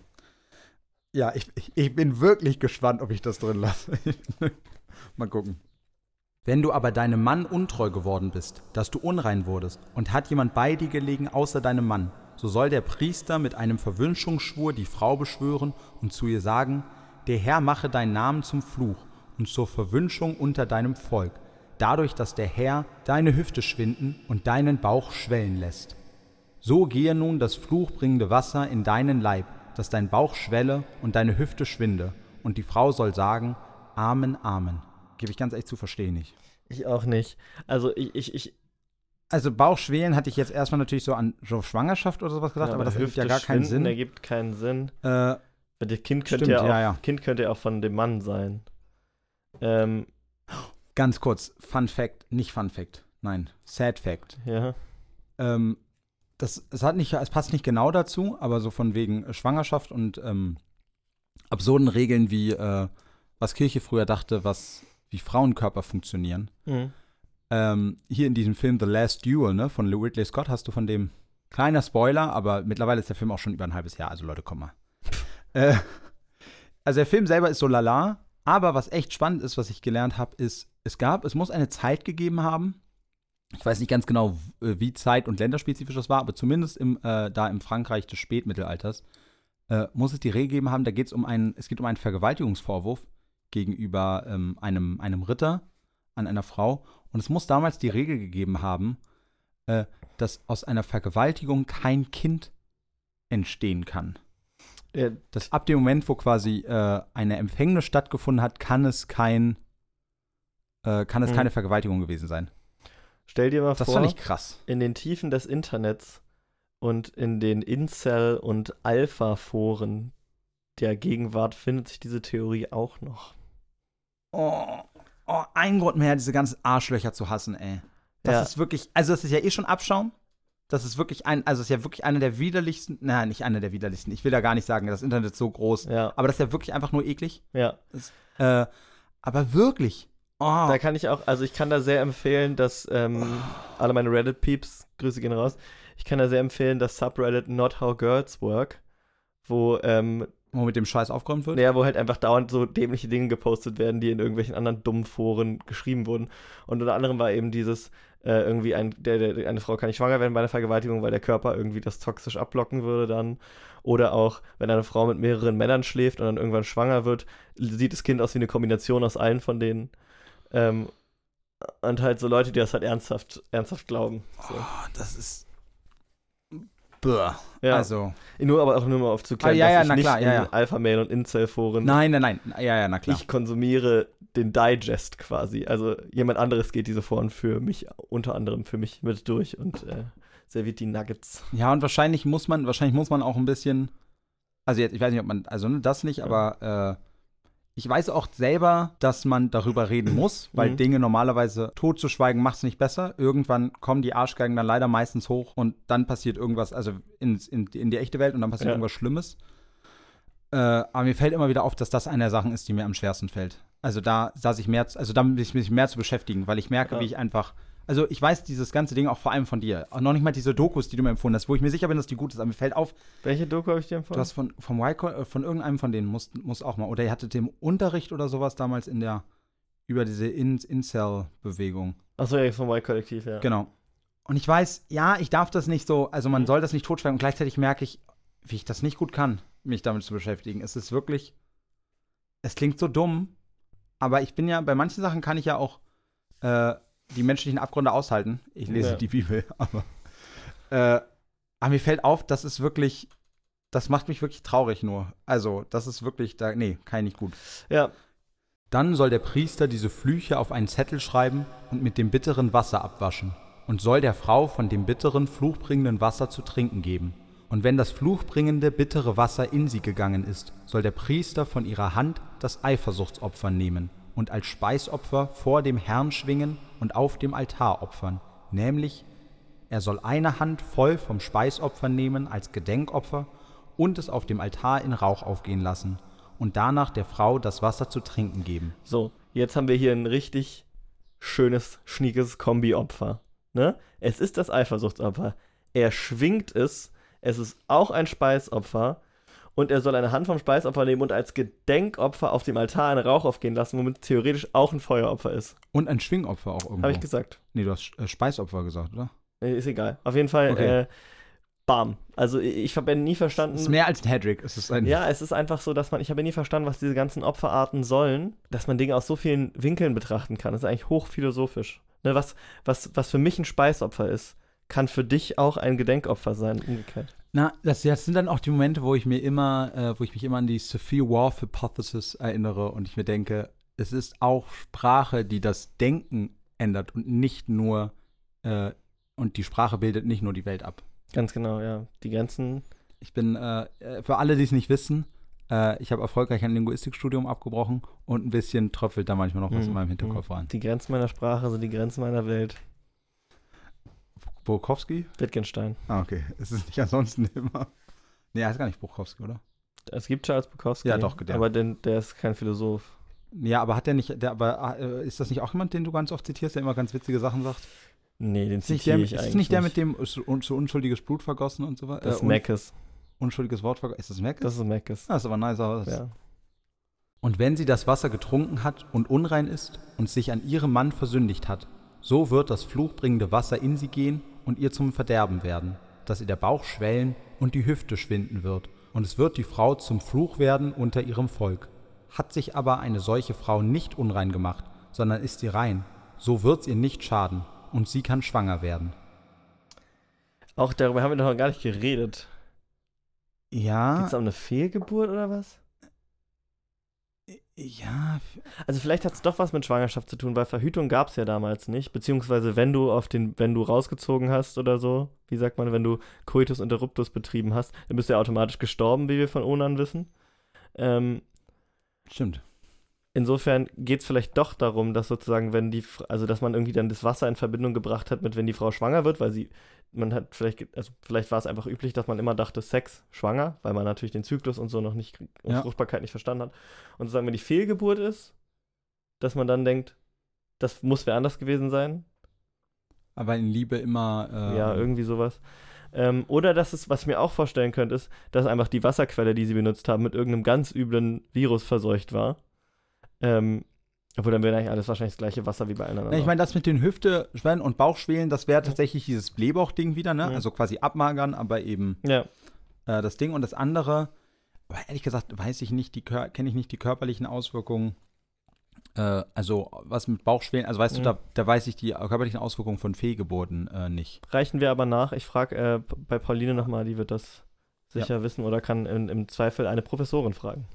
A: Ja, ich, ich, ich bin wirklich gespannt, ob ich das drin lasse. [laughs] Mal gucken. Wenn du aber deinem Mann untreu geworden bist, dass du unrein wurdest, und hat jemand bei dir gelegen außer deinem Mann, so soll der Priester mit einem Verwünschungsschwur die Frau beschwören und zu ihr sagen, der Herr mache deinen Namen zum Fluch und zur Verwünschung unter deinem Volk, dadurch, dass der Herr deine Hüfte schwinden und deinen Bauch schwellen lässt. So gehe nun das fluchbringende Wasser in deinen Leib, dass dein Bauch schwelle und deine Hüfte schwinde, und die Frau soll sagen, Amen, Amen. Gebe ich ganz ehrlich zu, verstehe nicht.
B: Ich auch nicht. Also ich, ich, ich
A: Also Bauchschwelen hatte ich jetzt erstmal natürlich so an so Schwangerschaft oder sowas gedacht,
B: ja,
A: aber das ergibt ja gar keinen Sinn.
B: ergibt keinen Sinn.
A: Äh,
B: Weil das Kind könnte
A: Stimmt,
B: ja, auch,
A: ja, ja.
B: Kind könnte ja auch von dem Mann sein. Ähm,
A: ganz kurz, Fun Fact, nicht Fun Fact, nein, Sad Fact.
B: ja.
A: Ähm, das, es, hat nicht, es passt nicht genau dazu, aber so von wegen Schwangerschaft und ähm, absurden Regeln wie, äh, was Kirche früher dachte, was, wie Frauenkörper funktionieren.
B: Mhm.
A: Ähm, hier in diesem Film The Last Duel, ne, von Ridley Scott, hast du von dem, kleiner Spoiler, aber mittlerweile ist der Film auch schon über ein halbes Jahr, also Leute, komm mal. äh, also der Film selber ist so lala, aber was echt spannend ist, was ich gelernt habe, ist, es gab, es muss eine Zeit gegeben haben, ich weiß nicht ganz genau, w- wie zeit- und länderspezifisch das war, aber zumindest im, äh, da im Frankreich des Spätmittelalters äh, muss es die Regel gegeben haben, da geht es um einen, es geht um einen Vergewaltigungsvorwurf gegenüber ähm, einem, einem Ritter an einer Frau. Und es muss damals die Regel gegeben haben, äh, dass aus einer Vergewaltigung kein Kind entstehen kann.
B: Ja,
A: Dass ab dem Moment, wo quasi äh, eine Empfängnis stattgefunden hat, kann es kein, äh, kann es
B: Mhm.
A: keine Vergewaltigung gewesen sein.
B: stell dir mal
A: Das
B: vor,
A: fand ich krass.
B: in den Tiefen des Internets und in den Incel- und Alpha-Foren der Gegenwart findet sich diese Theorie auch noch.
A: Oh, oh, ein Grund mehr, diese ganzen Arschlöcher zu hassen, ey. Das
B: Ja.
A: ist wirklich, also das ist ja eh schon Abschaum. Das ist wirklich ein, also das ist ja wirklich einer der widerlichsten, nein, nicht einer der widerlichsten. Ich will da gar nicht sagen, das Internet ist so groß.
B: Ja,
A: Aber das ist ja wirklich einfach nur eklig.
B: ja.
A: Äh, aber wirklich. Oh,
B: Da kann ich auch, also ich kann da sehr empfehlen, dass ähm, alle meine Reddit-Peeps, Grüße gehen raus, ich kann da sehr empfehlen, das Subreddit Not How Girls Work, wo, ähm,
A: wo mit dem Scheiß aufgeräumt wird.
B: naja, wo halt einfach dauernd so dämliche Dinge gepostet werden, die in irgendwelchen anderen dummen Foren geschrieben wurden. Und unter anderem war eben dieses, äh, irgendwie ein, der, der, eine Frau kann nicht schwanger werden bei einer Vergewaltigung, weil der Körper irgendwie das toxisch abblocken würde dann. Oder auch, wenn eine Frau mit mehreren Männern schläft und dann irgendwann schwanger wird, sieht das Kind aus wie eine Kombination aus allen von denen. Ähm, und halt so Leute, die das halt ernsthaft, ernsthaft glauben. So.
A: Oh, das ist. Bäh.
B: Ja,
A: Also.
B: nur aber auch nur mal aufzuklären,
A: Ah, ja,
B: dass
A: ja,
B: ich
A: na
B: nicht
A: klar, ja,
B: in
A: ja.
B: Alpha-Mail und Incel-Foren
A: Nein, nein, nein. Ja, ja, na klar.
B: Ich konsumiere den Digest quasi. Also jemand anderes geht diese Foren für mich, unter anderem für mich mit durch und äh, serviert die Nuggets.
A: Ja, und wahrscheinlich muss man, wahrscheinlich muss man auch ein bisschen, also jetzt, ich weiß nicht, ob man, also ne, das nicht, aber äh, ich weiß auch selber, dass man darüber reden muss, weil
B: Mhm.
A: Dinge normalerweise totzuschweigen macht es nicht besser. Irgendwann kommen die Arschgeigen dann leider meistens hoch und dann passiert irgendwas, also ins, in, in die echte Welt und dann passiert
B: Ja.
A: irgendwas Schlimmes. Äh, aber mir fällt immer wieder auf, dass das eine der Sachen ist, die mir am schwersten fällt. Also da saß ich mehr, also damit mich mich mehr zu beschäftigen, weil ich merke,
B: Ja.
A: wie ich einfach, also ich weiß dieses ganze Ding auch vor allem von dir. Auch noch nicht mal diese Dokus, die du mir empfohlen hast, wo ich mir sicher bin, dass die gut ist, aber mir fällt auf,
B: Welche Doku habe ich dir empfohlen?
A: du hast von, vom Wyco, äh, von irgendeinem von denen, muss, muss auch mal, oder ihr hattet im Unterricht oder sowas damals in der, über diese In Incel-Bewegung.
B: Achso, ja, vom Y-Kollektiv, ja.
A: Genau. Und ich weiß, ja, ich darf das nicht so, also man
B: Mhm.
A: soll das nicht totschweigen und gleichzeitig merke ich, wie ich das nicht gut kann, mich damit zu beschäftigen. Es ist wirklich, es klingt so dumm, aber ich bin ja, bei manchen Sachen kann ich ja auch äh, die menschlichen Abgründe aushalten. Ich lese
B: Ja.
A: die Bibel, [laughs] aber, äh, aber mir fällt auf, das ist wirklich, das macht mich wirklich traurig nur. Also, das ist wirklich, da, nee, kann ich nicht gut.
B: Ja,
A: Dann soll der Priester diese Flüche auf einen Zettel schreiben und mit dem bitteren Wasser abwaschen und soll der Frau von dem bitteren, fluchbringenden Wasser zu trinken geben. Und wenn das fluchbringende, bittere Wasser in sie gegangen ist, soll der Priester von ihrer Hand das Eifersuchtsopfer nehmen und als Speisopfer vor dem Herrn schwingen und auf dem Altar opfern, nämlich er soll eine Hand voll vom Speisopfer nehmen als Gedenkopfer und es auf dem Altar in Rauch aufgehen lassen und danach der Frau das Wasser zu trinken geben.
B: so, jetzt haben wir hier ein richtig schönes, schniekes Kombi-Opfer. Ne? Es ist das Eifersuchtsopfer. Er schwingt es, es ist auch ein Speisopfer und er soll eine Hand vom Speisopfer nehmen und als Gedenkopfer auf dem Altar einen Rauch aufgehen lassen, womit theoretisch auch ein Feueropfer ist.
A: Und ein Schwingopfer auch irgendwo.
B: Habe ich gesagt.
A: nee, du hast äh, Speisopfer gesagt, oder?
B: Ist egal. Auf jeden Fall,
A: Okay.
B: äh, bam. Also ich, ich habe nie verstanden.
A: Es ist mehr als ein Hedrick. Es ist ein
B: ja, es ist einfach so, dass man, ich habe nie verstanden, was diese ganzen Opferarten sollen, dass man Dinge aus so vielen Winkeln betrachten kann. Das ist eigentlich hochphilosophisch. Ne, was, was, was für mich ein Speisopfer ist, kann für dich auch ein Gedenkopfer sein, umgekehrt.
A: Na, das, das sind dann auch die Momente, wo ich mir immer, äh, wo ich mich immer an die Sophia Worf Hypothesis erinnere und ich mir denke, es ist auch Sprache, die das Denken ändert und nicht nur, äh, und die Sprache bildet nicht nur die Welt ab.
B: Ganz genau, ja. Die Grenzen.
A: Ich bin, äh, äh für alle, die es nicht wissen, äh, ich habe erfolgreich ein Linguistikstudium abgebrochen und ein bisschen tröpfelt da manchmal noch was
B: Mhm,
A: in meinem Hinterkopf
B: mhm.
A: rein.
B: Die Grenzen meiner Sprache sind die Grenzen meiner Welt.
A: Bukowski?
B: Wittgenstein.
A: Ah, okay. Es ist nicht ansonsten immer. Nee, er heißt gar nicht Bukowski, oder?
B: Es gibt Charles Bukowski.
A: Ja, doch, der.
B: Aber den, der ist kein Philosoph.
A: Ja, aber hat der nicht, der, aber äh, ist das nicht auch jemand, den du ganz oft zitierst, der immer ganz witzige Sachen sagt?
B: Nee, den
A: Ist
B: zitiere ich
A: ist
B: eigentlich
A: nicht der mit dem so, unschuldiges Blut vergossen und so weiter?
B: Das ist
A: un-
B: Meckes.
A: Unschuldiges Wort vergossen. Ist das Meckes?
B: Das ist Meckes.
A: Ah, ist aber nice aus.
B: Ja.
A: Und wenn sie das Wasser getrunken hat und unrein ist und sich an ihrem Mann versündigt hat, so wird das fluchbringende Wasser in sie gehen und ihr zum Verderben werden, dass ihr der Bauch schwellen und die Hüfte schwinden wird, und es wird die Frau zum Fluch werden unter ihrem Volk. Hat sich aber eine solche Frau nicht unrein gemacht, sondern ist sie rein, so wird's ihr nicht schaden, und sie kann schwanger werden.
B: Auch darüber haben wir noch gar nicht geredet.
A: Ja,
B: Geht es um eine Fehlgeburt oder was?
A: Ja,
B: Also vielleicht hat es doch was mit Schwangerschaft zu tun, weil Verhütung gab es ja damals nicht. Beziehungsweise wenn du auf den, wenn du rausgezogen hast oder so, wie sagt man, wenn du Coitus interruptus betrieben hast, dann bist du ja automatisch gestorben, wie wir von Onan wissen. Ähm,
A: stimmt.
B: insofern geht es vielleicht doch darum, dass sozusagen, wenn die, also dass man irgendwie dann das Wasser in Verbindung gebracht hat mit, wenn die Frau schwanger wird, weil sie, man hat vielleicht, also vielleicht war es einfach üblich, dass man immer dachte, Sex schwanger, weil man natürlich den Zyklus und so noch nicht, und
A: Ja.
B: Fruchtbarkeit nicht verstanden hat. Und sozusagen, wenn die Fehlgeburt ist, dass man dann denkt, das muss wer anders gewesen sein.
A: Aber in Liebe immer. ähm,
B: Ja, irgendwie sowas. Ähm, oder dass es, was ich mir auch vorstellen könnte, ist, dass einfach die Wasserquelle, die sie benutzt haben, mit irgendeinem ganz üblen Virus verseucht war. Ähm, obwohl dann wäre eigentlich alles wahrscheinlich das gleiche Wasser wie bei anderen.
A: Na, ich meine, das mit den Hüfte, Schwellen und Bauchschwelen, das wäre
B: Ja.
A: tatsächlich dieses Blähbauch-Ding wieder, ne?
B: Ja.
A: Also quasi abmagern, aber eben
B: ja,
A: äh, das Ding. Und das andere, aber ehrlich gesagt, weiß ich nicht, die kenne ich nicht die körperlichen Auswirkungen. Äh, also was mit Bauchschwelen, also weißt
B: Mhm.
A: du, da, da weiß ich die körperlichen Auswirkungen von Fehlgeburten äh, nicht.
B: reichen wir aber nach. Ich frage äh, bei Pauline nochmal, die wird das sicher wissen oder kann in, im Zweifel eine Professorin fragen.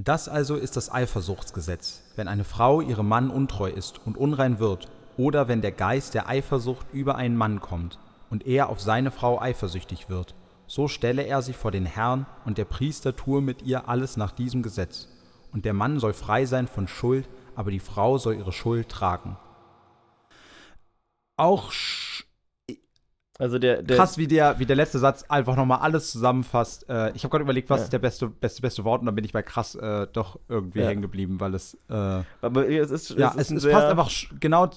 A: Das also ist das Eifersuchtsgesetz. Wenn eine Frau ihrem Mann untreu ist und unrein wird, oder wenn der Geist der Eifersucht über einen Mann kommt und er auf seine Frau eifersüchtig wird, so stelle er sich vor den Herrn und der Priester tue mit ihr alles nach diesem Gesetz. Und der Mann soll frei sein von Schuld, aber die Frau soll ihre Schuld tragen. Auch
B: Also der, der
A: krass, wie der, wie der letzte Satz einfach nochmal alles zusammenfasst. Äh, ich habe gerade überlegt, was
B: Ja.
A: ist der beste, beste, beste Wort und dann bin ich bei krass äh, doch irgendwie
B: Ja.
A: hängen geblieben, weil es, äh,
B: aber es ist,
A: ja,
B: es
A: es,
B: ist
A: es
B: sehr,
A: passt einfach genau,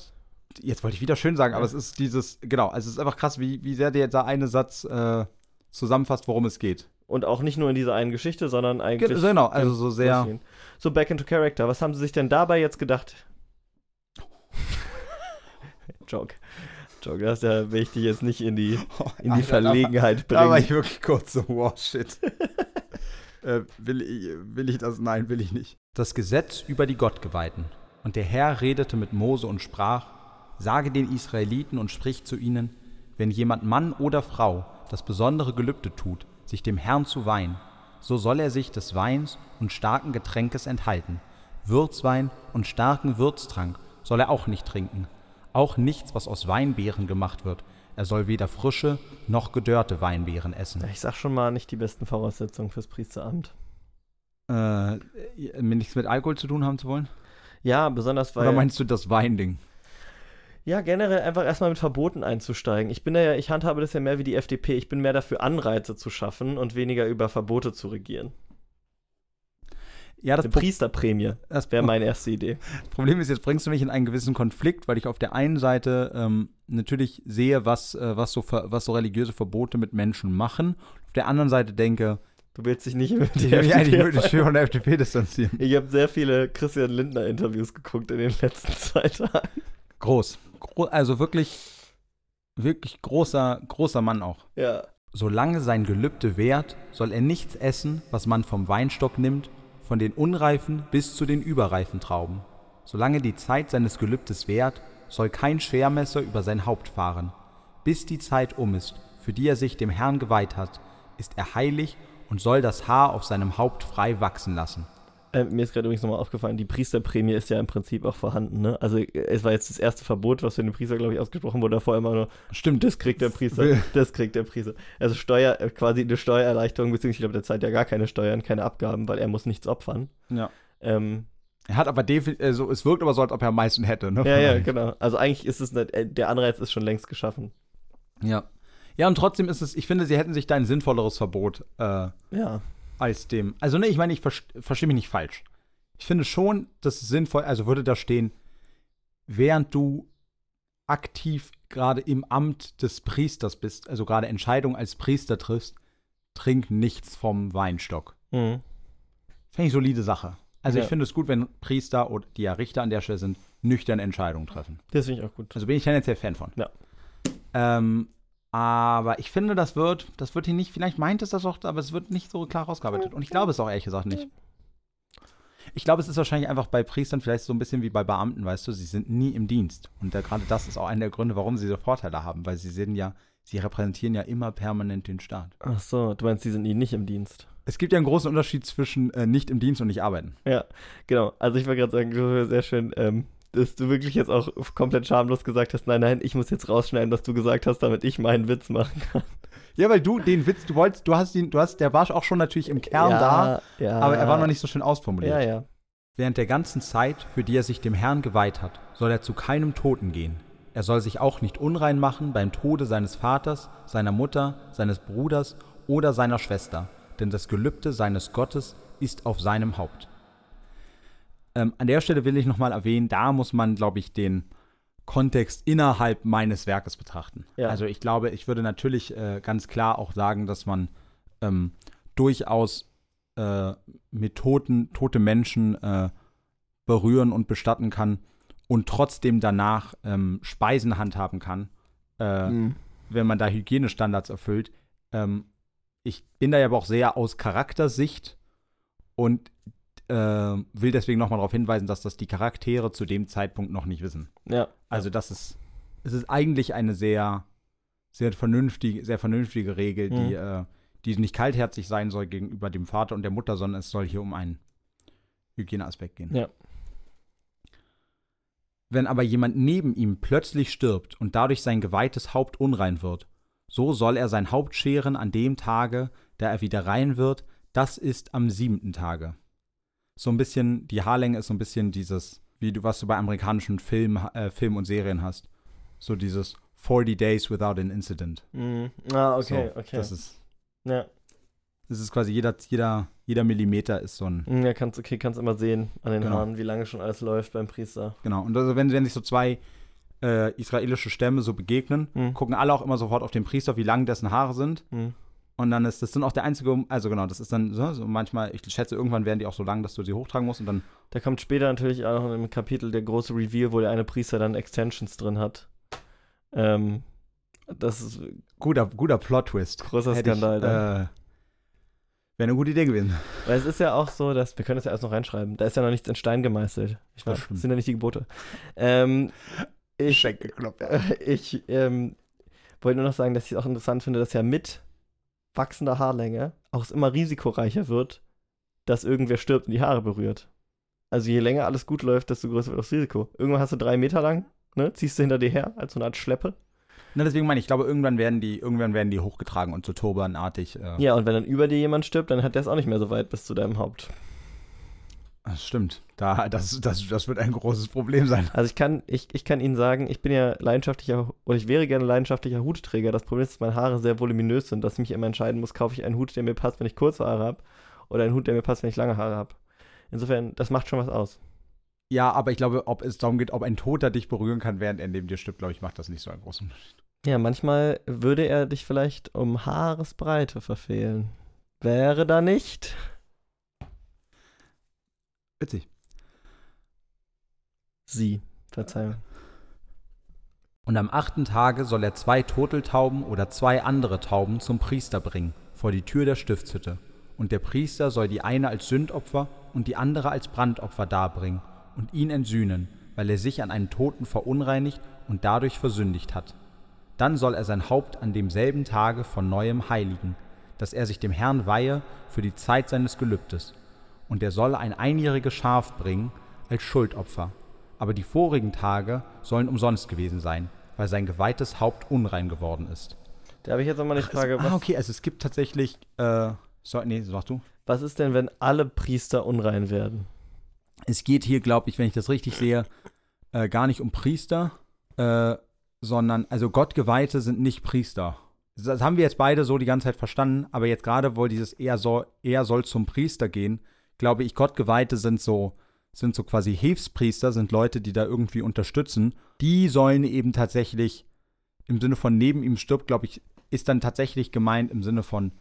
A: jetzt wollte ich wieder schön sagen, aber
B: Ja.
A: es ist dieses, genau, also es ist einfach krass, wie, wie sehr dieser eine Satz äh, zusammenfasst, worum es geht.
B: Und auch nicht nur in dieser einen Geschichte, sondern eigentlich.
A: Ge- Genau, also so sehr.
B: So, back into character. Was haben sie sich denn dabei jetzt gedacht? [laughs] Joke. Joke, das ja, will ich dich jetzt nicht in die, [laughs] in die Verlegenheit
A: Da war
B: bringen.
A: ich wirklich kurz so, wow, shit. [laughs] äh, will, ich, will ich das? Nein, will ich nicht. Das Gesetz über die Gottgeweihten. Und der Herr redete mit Mose und sprach, sage den Israeliten und sprich zu ihnen, wenn jemand Mann oder Frau das besondere Gelübde tut, sich dem Herrn zu weihen, so soll er sich des Weins und starken Getränkes enthalten. Würzwein und starken Würztrank soll er auch nicht trinken. Auch nichts, was aus Weinbeeren gemacht wird. Er soll weder frische noch gedörrte Weinbeeren essen.
B: Ich sag schon mal, nicht die besten Voraussetzungen fürs Priesteramt.
A: Äh, nichts mit Alkohol zu tun haben zu wollen?
B: Ja, besonders weil.
A: Oder meinst du das Weinding?
B: Ja, generell einfach erstmal mit Verboten einzusteigen. Ich bin ja, ich handhabe das ja mehr wie die FDP. Ich bin mehr dafür, Anreize zu schaffen und weniger über Verbote zu regieren.
A: Ja, das,
B: Eine Priesterprämie
A: das
B: wäre meine erste Idee.
A: Problem ist, jetzt bringst du mich in einen gewissen Konflikt, weil ich auf der einen Seite ähm, natürlich sehe, was, äh, was, so was so religiöse Verbote mit Menschen machen. Auf der anderen Seite denke,
B: Du willst dich nicht mit [laughs]
A: ich
B: der
A: will eigentlich
B: FDP
A: wirklich schön von der FDP distanzieren.
B: Ich habe sehr viele Christian Lindner Interviews geguckt in den letzten zwei Tagen.
A: Groß. Gro also wirklich, wirklich großer, großer Mann auch.
B: Ja.
A: Solange sein Gelübde währt, soll er nichts essen, was man vom Weinstock nimmt, von den unreifen bis zu den überreifen Trauben. Solange die Zeit seines Gelübdes währt, soll kein Schermesser über sein Haupt fahren. Bis die Zeit um ist, für die er sich dem Herrn geweiht hat, ist er heilig und soll das Haar auf seinem Haupt frei wachsen lassen.
B: Äh, mir ist gerade übrigens nochmal aufgefallen, die Priesterprämie ist ja im Prinzip auch vorhanden. Ne? Also es war jetzt das erste Verbot, was für den Priester, glaube ich, ausgesprochen wurde. Davor immer nur,
A: Stimmt,
B: das kriegt der Priester, das kriegt der Priester. Also Steuer, äh, quasi eine Steuererleichterung, beziehungsweise ich glaube, der zahlt ja gar keine Steuern, keine Abgaben, weil er muss nichts opfern.
A: Ja.
B: Ähm,
A: Er hat aber definitiv, also es wirkt aber so, als ob er am meisten hätte, ne?
B: ja, ja, [laughs] genau. Also eigentlich ist es, nicht, äh, der Anreiz ist schon längst geschaffen.
A: Ja. Ja, und trotzdem ist es, ich finde, sie hätten sich da ein sinnvolleres Verbot äh,
B: Ja.
A: Als dem. Also, ne, ich meine, ich verstehe versteh mich nicht falsch. Ich finde schon, dass es sinnvoll, also würde da stehen, während du aktiv gerade im Amt des Priesters bist, also gerade Entscheidungen als Priester triffst, trink nichts vom Weinstock.
B: Mhm.
A: Finde ich solide Sache. Also
B: Ja.
A: ich finde es gut, wenn Priester oder die ja Richter an der Stelle sind, nüchtern Entscheidungen treffen.
B: Das finde ich auch gut.
A: Also bin ich tendenziell Fan von.
B: Ja.
A: Ähm, aber ich finde, das wird, das wird hier nicht, vielleicht meint es das auch, aber es wird nicht so klar rausgearbeitet. Und ich glaube es auch ehrlich gesagt nicht. Ich glaube, es ist wahrscheinlich einfach bei Priestern vielleicht so ein bisschen wie bei Beamten, weißt du, sie sind nie im Dienst. Und da, gerade das ist auch einer der Gründe, warum sie so Vorteile haben, weil sie sind ja, sie repräsentieren ja immer permanent den Staat.
B: Ach so, du meinst, die sind nie nicht im Dienst.
A: Es gibt ja einen großen Unterschied zwischen äh, nicht im Dienst und nicht arbeiten.
B: Ja, genau. Also ich wollte gerade sagen, du sehr schön, ähm, dass du wirklich jetzt auch komplett schamlos gesagt hast, nein, nein, ich muss jetzt rausschneiden, was du gesagt hast, damit ich meinen Witz machen kann.
A: Ja, weil du den Witz, du wolltest, du hast ihn, du hast, der war auch schon natürlich im Kern da,
B: ja.
A: aber er war noch nicht so schön ausformuliert.
B: Ja, ja.
A: Während der ganzen Zeit, für die er sich dem Herrn geweiht hat, soll er zu keinem Toten gehen. Er soll sich auch nicht unrein machen beim Tode seines Vaters, seiner Mutter, seines Bruders oder seiner Schwester, denn das Gelübde seines Gottes ist auf seinem Haupt. Ähm, an der Stelle will ich nochmal erwähnen, da muss man, glaube ich, den Kontext innerhalb meines Werkes betrachten.
B: Ja.
A: Also ich glaube, ich würde natürlich äh, ganz klar auch sagen, dass man ähm, durchaus äh, mit toten, tote Menschen äh, berühren und bestatten kann und trotzdem danach ähm, Speisen handhaben kann, äh,
B: Mhm.
A: wenn man da Hygienestandards erfüllt. Ähm, ich bin da ja aber auch sehr aus Charaktersicht und will deswegen nochmal darauf hinweisen, dass das die Charaktere zu dem Zeitpunkt noch nicht wissen.
B: Ja.
A: Also das ist, es ist eigentlich eine sehr, sehr vernünftige, sehr vernünftige Regel, die, äh, die nicht kaltherzig sein soll gegenüber dem Vater und der Mutter, sondern es soll hier um einen Hygieneaspekt gehen.
B: Ja.
A: Wenn aber jemand neben ihm plötzlich stirbt und dadurch sein geweihtes Haupt unrein wird, so soll er sein Haupt scheren an dem Tage, da er wieder rein wird, das ist am siebenten Tage. So ein bisschen, die Haarlänge ist so ein bisschen dieses, wie du, was du bei amerikanischen Film, äh, Film und Serien hast. So dieses 40 Days without an incident.
B: Mhm. Ah, okay,
A: so,
B: okay.
A: Das ist,
B: ja.
A: das ist quasi jeder, jeder, jeder Millimeter ist so ein,
B: Mhm, Ja, kannst, okay, kannst immer sehen an den
A: Genau.
B: Haaren, wie lange schon alles läuft beim Priester.
A: genau. Und also wenn, wenn sich so zwei äh, israelische Stämme so begegnen,
B: Mhm.
A: gucken alle auch immer sofort auf den Priester, wie lang dessen Haare sind.
B: Mhm.
A: Und dann ist das dann auch der einzige, also genau, das ist dann so, so manchmal, ich schätze, irgendwann werden die auch so lang, dass du sie hochtragen musst und dann,
B: Da kommt später natürlich auch noch im Kapitel der große Reveal, wo der eine Priester dann Extensions drin hat. Ähm, das ist
A: guter, guter Plot-Twist.
B: großer
A: Hätte ich,
B: Skandal. dann.
A: äh, Wäre eine gute Idee gewesen.
B: Weil es ist ja auch so, dass, wir können das ja erst noch reinschreiben, da ist ja noch nichts in Stein gemeißelt. Ich
A: Das
B: weiß, das sind ja nicht die Gebote. Ähm, ich
A: Schenkelklopf,
B: äh, [laughs] ich ähm, wollte nur noch sagen, dass ich es auch interessant finde, dass ja mit wachsender Haarlänge auch es immer risikoreicher wird, dass irgendwer stirbt und die Haare berührt. Also je länger alles gut läuft, desto größer wird das Risiko. Irgendwann hast du drei Meter lang, ne, ziehst du hinter dir her als so eine Art Schleppe.
A: Na, deswegen meine ich, ich glaube, irgendwann werden die, irgendwann werden die hochgetragen und so turbanartig. Äh,
B: Ja, und wenn dann über dir jemand stirbt, dann hat der es auch nicht mehr so weit bis zu deinem Haupt.
A: Das stimmt. Da, das, das, das wird ein großes Problem sein.
B: Also ich kann, ich, ich kann Ihnen sagen, ich bin ja leidenschaftlicher, oder ich wäre gerne leidenschaftlicher Hutträger. Das Problem ist, dass meine Haare sehr voluminös sind, dass ich mich immer entscheiden muss, kaufe ich einen Hut, der mir passt, wenn ich kurze Haare habe, oder einen Hut, der mir passt, wenn ich lange Haare habe. Insofern, das macht schon was aus.
A: Ja, aber ich glaube, ob es darum geht, ob ein Toter dich berühren kann, während er neben dir stirbt, glaube ich, macht das nicht so einen großen Unterschied.
B: Ja, manchmal würde er dich vielleicht um Haaresbreite verfehlen. Wäre da nicht?
A: Witzig.
B: Sie. Verzeihung.
A: Und am achten Tage soll er zwei Turteltauben oder zwei andere Tauben zum Priester bringen, vor die Tür der Stiftshütte. Und der Priester soll die eine als Sündopfer und die andere als Brandopfer darbringen und ihn entsühnen, weil er sich an einen Toten verunreinigt und dadurch versündigt hat. Dann soll er sein Haupt an demselben Tage von neuem heiligen, dass er sich dem Herrn weihe für die Zeit seines Gelübdes. Und er soll ein einjähriges Schaf bringen als Schuldopfer. Aber die vorigen Tage sollen umsonst gewesen sein, weil sein geweihtes Haupt unrein geworden ist.
B: Da habe ich jetzt nochmal eine Frage.
A: ah, okay, also es gibt tatsächlich. Äh, so, nee, sag du.
B: Was ist denn, wenn alle Priester unrein werden?
A: Es geht hier, glaube ich, wenn ich das richtig sehe, äh, gar nicht um Priester, äh, sondern, also Gottgeweihte sind nicht Priester. Das haben wir jetzt beide so die ganze Zeit verstanden, aber jetzt gerade, wo dieses er soll, er soll zum Priester gehen, glaube ich, Gottgeweihte sind so, sind so quasi Hilfspriester, sind Leute, die da irgendwie unterstützen. Die sollen eben tatsächlich im Sinne von neben ihm stirbt, glaube ich, ist dann tatsächlich gemeint im Sinne von,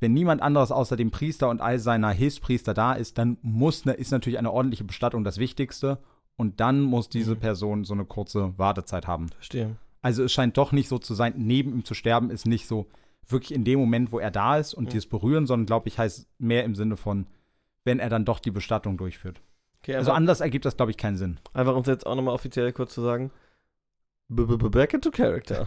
A: wenn niemand anderes außer dem Priester und all seiner Hilfspriester da ist, dann muss ne, ist natürlich eine ordentliche Bestattung das Wichtigste. Und dann muss diese
B: Mhm.
A: Person so eine kurze Wartezeit haben.
B: Verstehe.
A: Also es scheint doch nicht so zu sein, neben ihm zu sterben ist nicht so wirklich in dem Moment, wo er da ist und
B: Mhm.
A: dieses berühren, sondern glaube ich heißt mehr im Sinne von, wenn er dann doch die Bestattung durchführt.
B: Okay,
A: Also anders ergibt das glaube ich keinen Sinn.
B: einfach uns jetzt auch nochmal offiziell kurz zu sagen. B -b -b Back into character.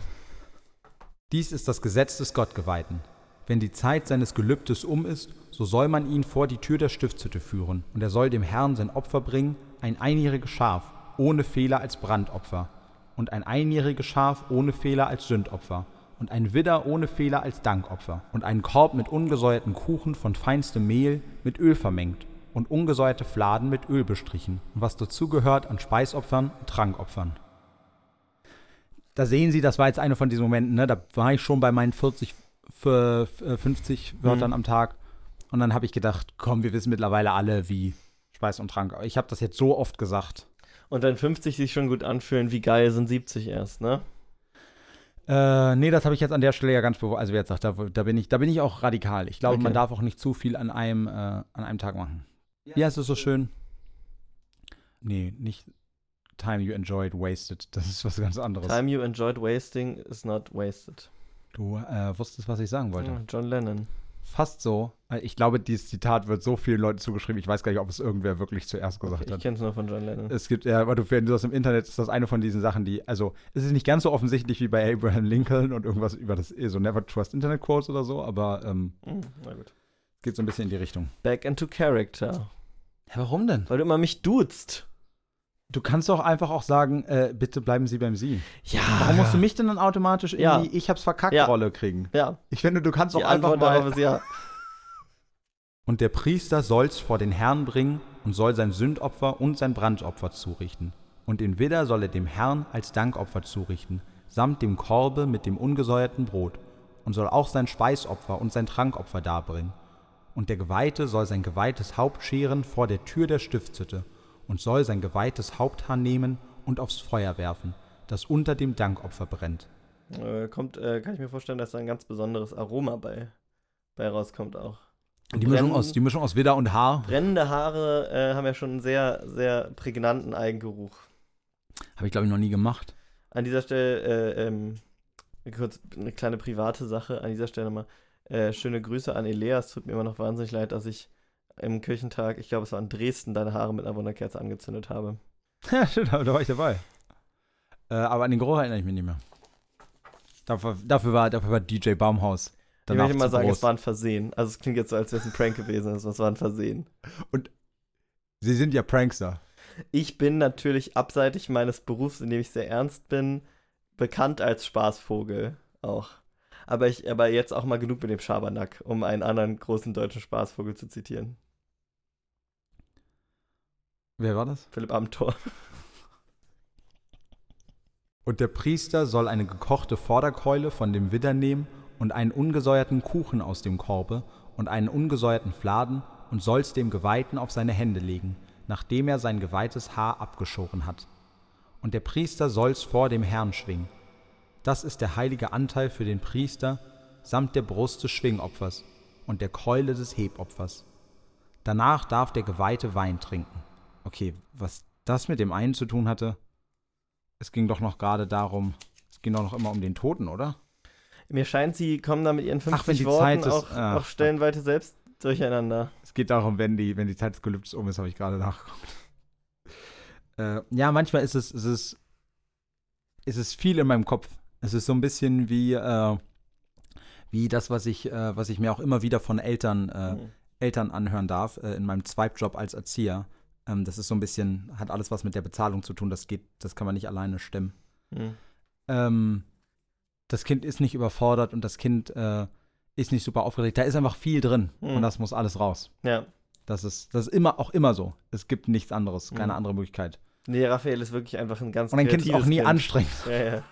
A: Dies ist das Gesetz des Gottgeweihten. Wenn die Zeit seines Gelübdes um ist, so soll man ihn vor die Tür der Stiftshütte führen, und er soll dem Herrn sein Opfer bringen, ein einjähriges Schaf, ohne Fehler als Brandopfer, und ein einjähriges Schaf ohne Fehler als Sündopfer, und ein Widder ohne Fehler als Dankopfer, und einen Korb mit ungesäuerten Kuchen von feinstem Mehl mit Öl vermengt, und ungesäuerte Fladen mit Öl bestrichen, und was dazugehört an Speisopfern und Trankopfern. Da sehen Sie, das war jetzt einer von diesen Momenten, ne? da war ich schon bei meinen 40, für, äh, 50 Wörtern
B: Mhm.
A: am Tag. Und dann habe ich gedacht, komm, wir wissen mittlerweile alle, wie Speis und Trank. Ich habe das jetzt so oft gesagt.
B: Und wenn 50 sich schon gut anfühlen, wie geil sind 70 erst, ne?
A: Äh, nee, das habe ich jetzt an der Stelle ja ganz bewusst. Also, wie gesagt, da, da, bin ich, da bin ich auch radikal. Ich glaube,
B: Okay.
A: man darf auch nicht zu viel an einem, äh, an einem Tag machen. Ja, es ist so schön. Nee, nicht Time you enjoyed wasted. Das ist was ganz anderes.
B: Time you enjoyed wasting is not wasted.
A: Du äh, wusstest, was ich sagen wollte.
B: Ja, John Lennon.
A: Fast so. Ich glaube, dieses Zitat wird so vielen Leuten zugeschrieben. Ich weiß gar nicht, ob es irgendwer wirklich zuerst gesagt
B: ich
A: hat.
B: kenne es nur von John Lennon.
A: Es gibt, ja, weil du, wenn du das im Internet, ist das eine von diesen Sachen, die, also, es ist nicht ganz so offensichtlich wie bei Abraham Lincoln und irgendwas über das, so Never Trust Internet Quotes oder so, aber ähm,
B: Hm, na gut.
A: es geht so ein bisschen in die Richtung.
B: Back into character.
A: Ja, warum denn?
B: Weil du immer mich duzt.
A: Du kannst doch einfach auch sagen, äh, bitte bleiben Sie beim Sie.
B: Ja.
A: Warum musst du mich denn dann automatisch in
B: Ja.
A: die Ich hab's verkackt. Rolle kriegen?
B: Ja,
A: Ich finde, du kannst
B: die
A: doch einfach mal.
B: darauf ist ja. [laughs]
A: Und der Priester soll's vor den Herrn bringen und soll sein Sündopfer und sein Brandopfer zurichten. Und den Widder soll er dem Herrn als Dankopfer zurichten, samt dem Korbe mit dem ungesäuerten Brot, und soll auch sein Speisopfer und sein Trankopfer darbringen. Und der Geweihte soll sein geweihtes Haupt scheren vor der Tür der Stiftshütte und soll sein geweihtes Haupthaar nehmen und aufs Feuer werfen, das unter dem Dankopfer brennt.
B: Äh, kommt, äh, kann ich mir vorstellen, dass da ein ganz besonderes Aroma bei, bei rauskommt auch.
A: Die Mischung, aus, die Mischung aus Widder und Haar
B: Brennende Haare äh, haben ja schon einen sehr, sehr prägnanten Eigengeruch.
A: habe ich, glaube ich, noch nie gemacht.
B: An dieser Stelle, äh, ähm, kurz eine kleine private Sache, an dieser Stelle mal äh, schöne Grüße an Elea. Es tut mir immer noch wahnsinnig leid, dass ich im Kirchentag, ich glaube, es war in Dresden, deine Haare mit einer Wunderkerze angezündet habe. [laughs]
A: Ja, stimmt, da war ich dabei. Äh, aber an den Geruch erinnere ich mich nicht mehr. Dafür, dafür, war, dafür war DJ Baumhaus.
B: Ich möchte mal sagen,
A: groß.
B: es war ein Versehen. Also es klingt jetzt so, als wäre es ein Prank gewesen. Es war ein Versehen.
A: Sie sind ja Prankster.
B: Ich bin natürlich abseitig meines Berufs, in dem ich sehr ernst bin, bekannt als Spaßvogel auch. Aber ich, aber jetzt auch mal genug mit dem Schabernack, um einen anderen großen deutschen Spaßvogel zu zitieren.
A: Wer war das?
B: Philipp Amthor. [laughs]
A: Und der Priester soll eine gekochte Vorderkeule von dem Widder nehmen und einen ungesäuerten Kuchen aus dem Korbe und einen ungesäuerten Fladen und soll's dem Geweihten auf seine Hände legen, nachdem er sein geweihtes Haar abgeschoren hat. Und der Priester soll's vor dem Herrn schwingen. Das ist der heilige Anteil für den Priester samt der Brust des Schwingopfers und der Keule des Hebopfers. Danach darf der Geweihte Wein trinken. Okay, was das mit dem einen zu tun hatte, es ging doch noch gerade darum, es ging doch noch immer um den Toten, oder?
B: Mir scheint, sie kommen da mit ihren 50
A: Ach, wenn die
B: Worten
A: Zeit ist-
B: auch,
A: ah,
B: auch stellenweise selbst durcheinander.
A: Es geht darum, wenn die, wenn die Zeit des Gelübdes um ist, habe ich gerade nachgeguckt. [laughs] Äh, ja, manchmal ist es, ist es, ist es viel in meinem Kopf. Es ist so ein bisschen wie, äh, wie das, was ich, äh, was ich mir auch immer wieder von Eltern, äh,
B: Mhm.
A: Eltern anhören darf, äh, in meinem Zweitjob als Erzieher. Ähm, das ist so ein bisschen, hat alles was mit der Bezahlung zu tun. Das geht, das kann man nicht alleine stemmen.
B: Mhm.
A: ähm, das Kind ist nicht überfordert und das Kind äh, ist nicht super aufgeregt. Da ist einfach viel drin
B: Mhm.
A: und das muss alles raus.
B: Ja.
A: Das ist, das ist immer auch immer so. Es gibt nichts anderes, keine
B: Mhm.
A: andere Möglichkeit.
B: Nee, Raphael ist wirklich einfach ein ganz
A: Und ein Kind ist auch nie
B: Kind.
A: anstrengend.
B: Ja, ja.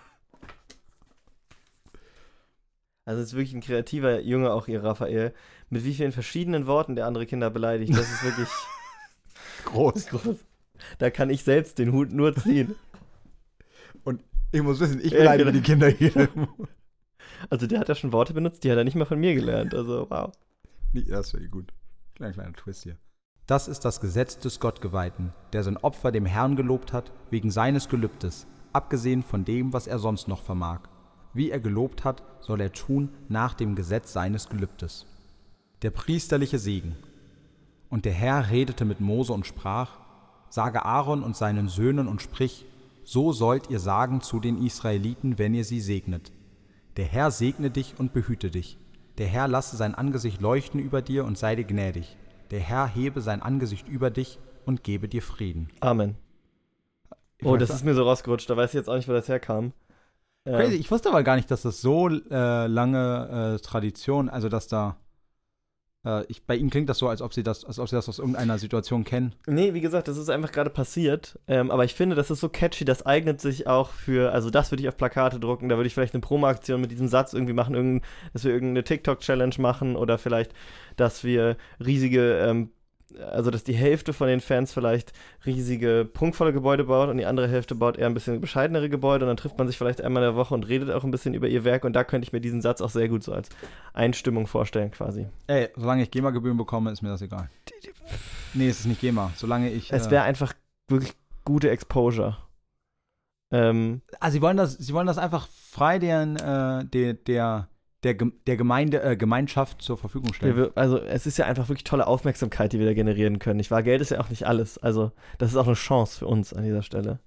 B: Also es ist wirklich ein kreativer Junge, auch ihr Raphael. Mit wie vielen verschiedenen Worten der andere Kinder beleidigt. Das ist wirklich [laughs]
A: Groß. [laughs]
B: groß. Da kann ich selbst den Hut nur ziehen.
A: Ich muss wissen, ich beleidige
B: genau.
A: die Kinder hier. [laughs]
B: Also der hat ja schon Worte benutzt, die hat er nicht mal von mir gelernt. Also wow.
A: Nee, das wäre gut. Kleiner, kleiner Twist hier. Das ist das Gesetz des Gottgeweihten, der sein Opfer dem Herrn gelobt hat, wegen seines Gelübdes, abgesehen von dem, was er sonst noch vermag. Wie er gelobt hat, soll er tun nach dem Gesetz seines Gelübdes. Der priesterliche Segen. Und der Herr redete mit Mose und sprach, Sage Aaron und seinen Söhnen und sprich, so sollt ihr sagen zu den Israeliten, wenn ihr sie segnet. Der Herr segne dich und behüte dich. Der Herr lasse sein Angesicht leuchten über dir und sei dir gnädig. Der Herr hebe sein Angesicht über dich und gebe dir Frieden.
B: Amen.
A: Ich
B: Oh, das ist mir so rausgerutscht. Da weiß ich jetzt auch nicht, wo das herkam. Ähm,
A: crazy. Ich wusste aber gar nicht, dass das so äh, lange äh, Tradition, also dass da ich, bei Ihnen klingt das so, als ob Sie das, als ob Sie das aus irgendeiner Situation kennen.
B: Nee, wie gesagt, das ist einfach gerade passiert. Ähm, aber ich finde, das ist so catchy, das eignet sich auch für, also das würde ich auf Plakate drucken, da würde ich vielleicht eine Promo-Aktion mit diesem Satz irgendwie machen, irgend, dass wir irgendeine TikTok-Challenge machen oder vielleicht, dass wir riesige, ähm, also dass die Hälfte von den Fans vielleicht riesige, prunkvolle Gebäude baut und die andere Hälfte baut eher ein bisschen bescheidenere Gebäude und dann trifft man sich vielleicht einmal in der Woche und redet auch ein bisschen über ihr Werk und da könnte ich mir diesen Satz auch sehr gut so als Einstimmung vorstellen quasi.
A: Ey, solange ich GEMA-Gebühren bekomme, ist mir das egal. Nee, es ist nicht GEMA. Solange ich.
B: Es
A: äh,
B: wäre einfach wirklich gute Exposure. Ähm,
A: Also sie wollen das, sie wollen das einfach frei deren, äh, der, der, der, der Gemeinde, äh, Gemeinschaft zur Verfügung stellen.
B: also es ist ja einfach wirklich tolle Aufmerksamkeit, die wir da generieren können. Nicht wahr? Geld ist ja auch nicht alles. Also das ist auch eine Chance für uns an dieser Stelle.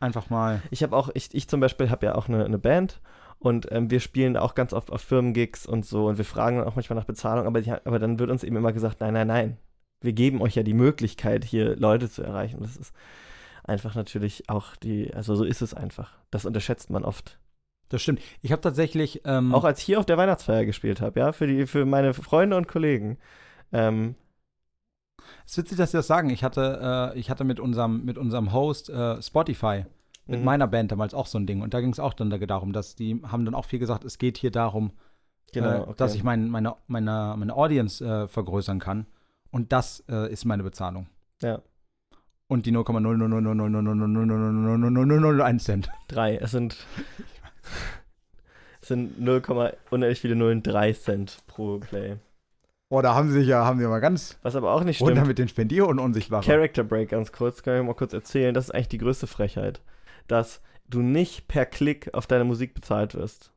A: Einfach mal.
B: Ich habe auch, ich, ich zum Beispiel habe ja auch eine, eine Band und ähm, wir spielen auch ganz oft auf Firmengigs und so und wir fragen dann auch manchmal nach Bezahlung, aber, die, aber dann wird uns eben immer gesagt, nein, nein, nein. Wir geben euch ja die Möglichkeit, hier Leute zu erreichen. Das ist einfach natürlich auch die, also so ist es einfach. Das unterschätzt man oft.
A: Das stimmt. Ich habe tatsächlich. Ähm,
B: Auch als ich hier auf der Weihnachtsfeier gespielt habe, ja, für, die, für meine Freunde und Kollegen. Ähm,
A: es ist witzig, dass Sie das sagen. Ich hatte, äh, ich hatte mit unserem, mit unserem Host äh, Spotify, mit
B: mhm.
A: meiner Band damals auch so ein Ding. Und da ging es auch dann darum, dass die haben dann auch viel gesagt, es geht hier darum,
B: genau,
A: äh,
B: okay.
A: dass ich mein, meine, meine, meine Audience äh, vergrößern kann. Und das äh, ist meine Bezahlung.
B: Ja.
A: Und die 0,0000000000001 Cent.
B: Drei. Es sind, es sind 0, unendlich viele Nullen, 3 Cent pro Play.
A: Oh, da haben sie sich ja, haben sie mal ganz
B: Was aber auch nicht stimmt.
A: mit den Spendier und unsichtbaren.
B: Character Break ganz kurz, kann ich mal kurz erzählen. Das ist eigentlich die größte Frechheit. Dass du nicht per Klick auf deine Musik bezahlt wirst.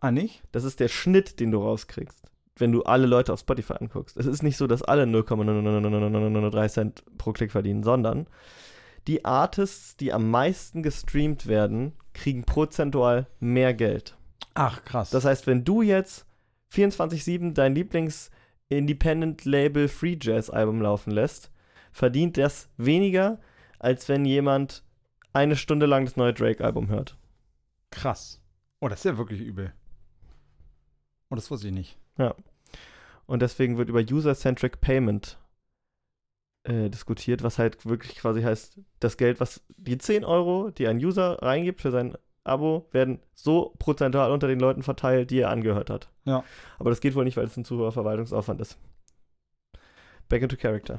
A: Ah, nicht?
B: Das ist der Schnitt, den du rauskriegst, wenn du alle Leute auf Spotify anguckst. Es ist nicht so, dass alle 0,00003 Cent pro Klick verdienen, sondern die Artists, die am meisten gestreamt werden, kriegen prozentual mehr Geld.
A: Ach, krass.
B: Das heißt, wenn du jetzt 24-7 dein Lieblings-Independent-Label Free Jazz-Album laufen lässt, verdient das weniger, als wenn jemand eine Stunde lang das neue Drake-Album hört.
A: krass. Oh, das ist ja wirklich übel. Oh, das wusste ich nicht.
B: Und deswegen wird über User-Centric Payment äh, diskutiert, was halt wirklich quasi heißt, das Geld, was die 10 Euro, die ein User reingibt für sein Abo, werden so prozentual unter den Leuten verteilt, die er angehört hat.
A: Ja.
B: Aber das geht wohl nicht, weil es ein zu hoher Verwaltungsaufwand ist. Back into Character.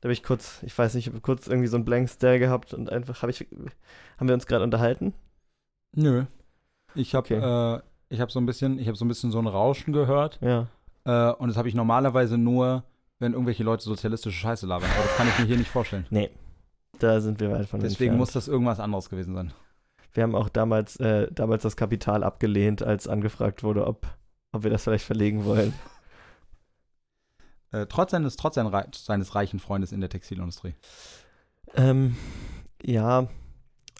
B: Da habe ich kurz, ich weiß nicht, ich kurz irgendwie so einen Blank Stare gehabt und einfach habe ich, haben wir uns gerade unterhalten?
A: Nö. Ich habe
B: Okay.
A: äh, ich habe so ein bisschen, ich habe so ein bisschen so ein Rauschen gehört
B: Ja.
A: äh, und das habe ich normalerweise nur, wenn irgendwelche Leute sozialistische Scheiße labern. Aber das kann ich mir hier nicht vorstellen.
B: Nee. Da sind wir weit von
A: Deswegen
B: entfernt.
A: muss das irgendwas anderes gewesen sein.
B: Wir haben auch damals, äh, damals das Kapital abgelehnt, als angefragt wurde, ob, ob wir das vielleicht verlegen wollen. [laughs]
A: Äh, trotz seines, trotz seines reichen Freundes in der Textilindustrie.
B: Ähm, ja,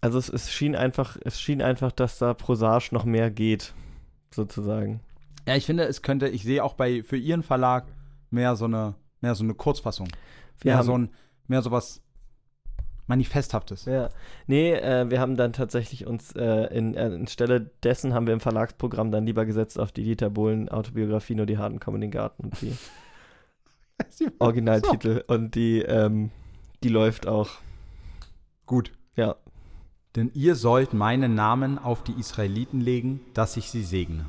B: also es, es schien einfach, es schien einfach, dass da prosaisch noch mehr geht, sozusagen.
A: Ja, ich finde, es könnte, ich sehe auch bei für ihren Verlag mehr so eine, mehr so eine Kurzfassung.
B: Wir
A: mehr
B: haben,
A: so ein, mehr so was Manifesthaftes.
B: ja, nee, äh, wir haben dann tatsächlich uns äh, in, äh, anstelle dessen haben wir im Verlagsprogramm dann lieber gesetzt auf die Dieter Bohlen Autobiografie, nur die Harten kommen in den Garten und die [laughs] Originaltitel und die, ähm, die läuft auch.
A: Gut.
B: Ja.
A: Denn ihr sollt meinen Namen auf die Israeliten legen, dass ich sie segne.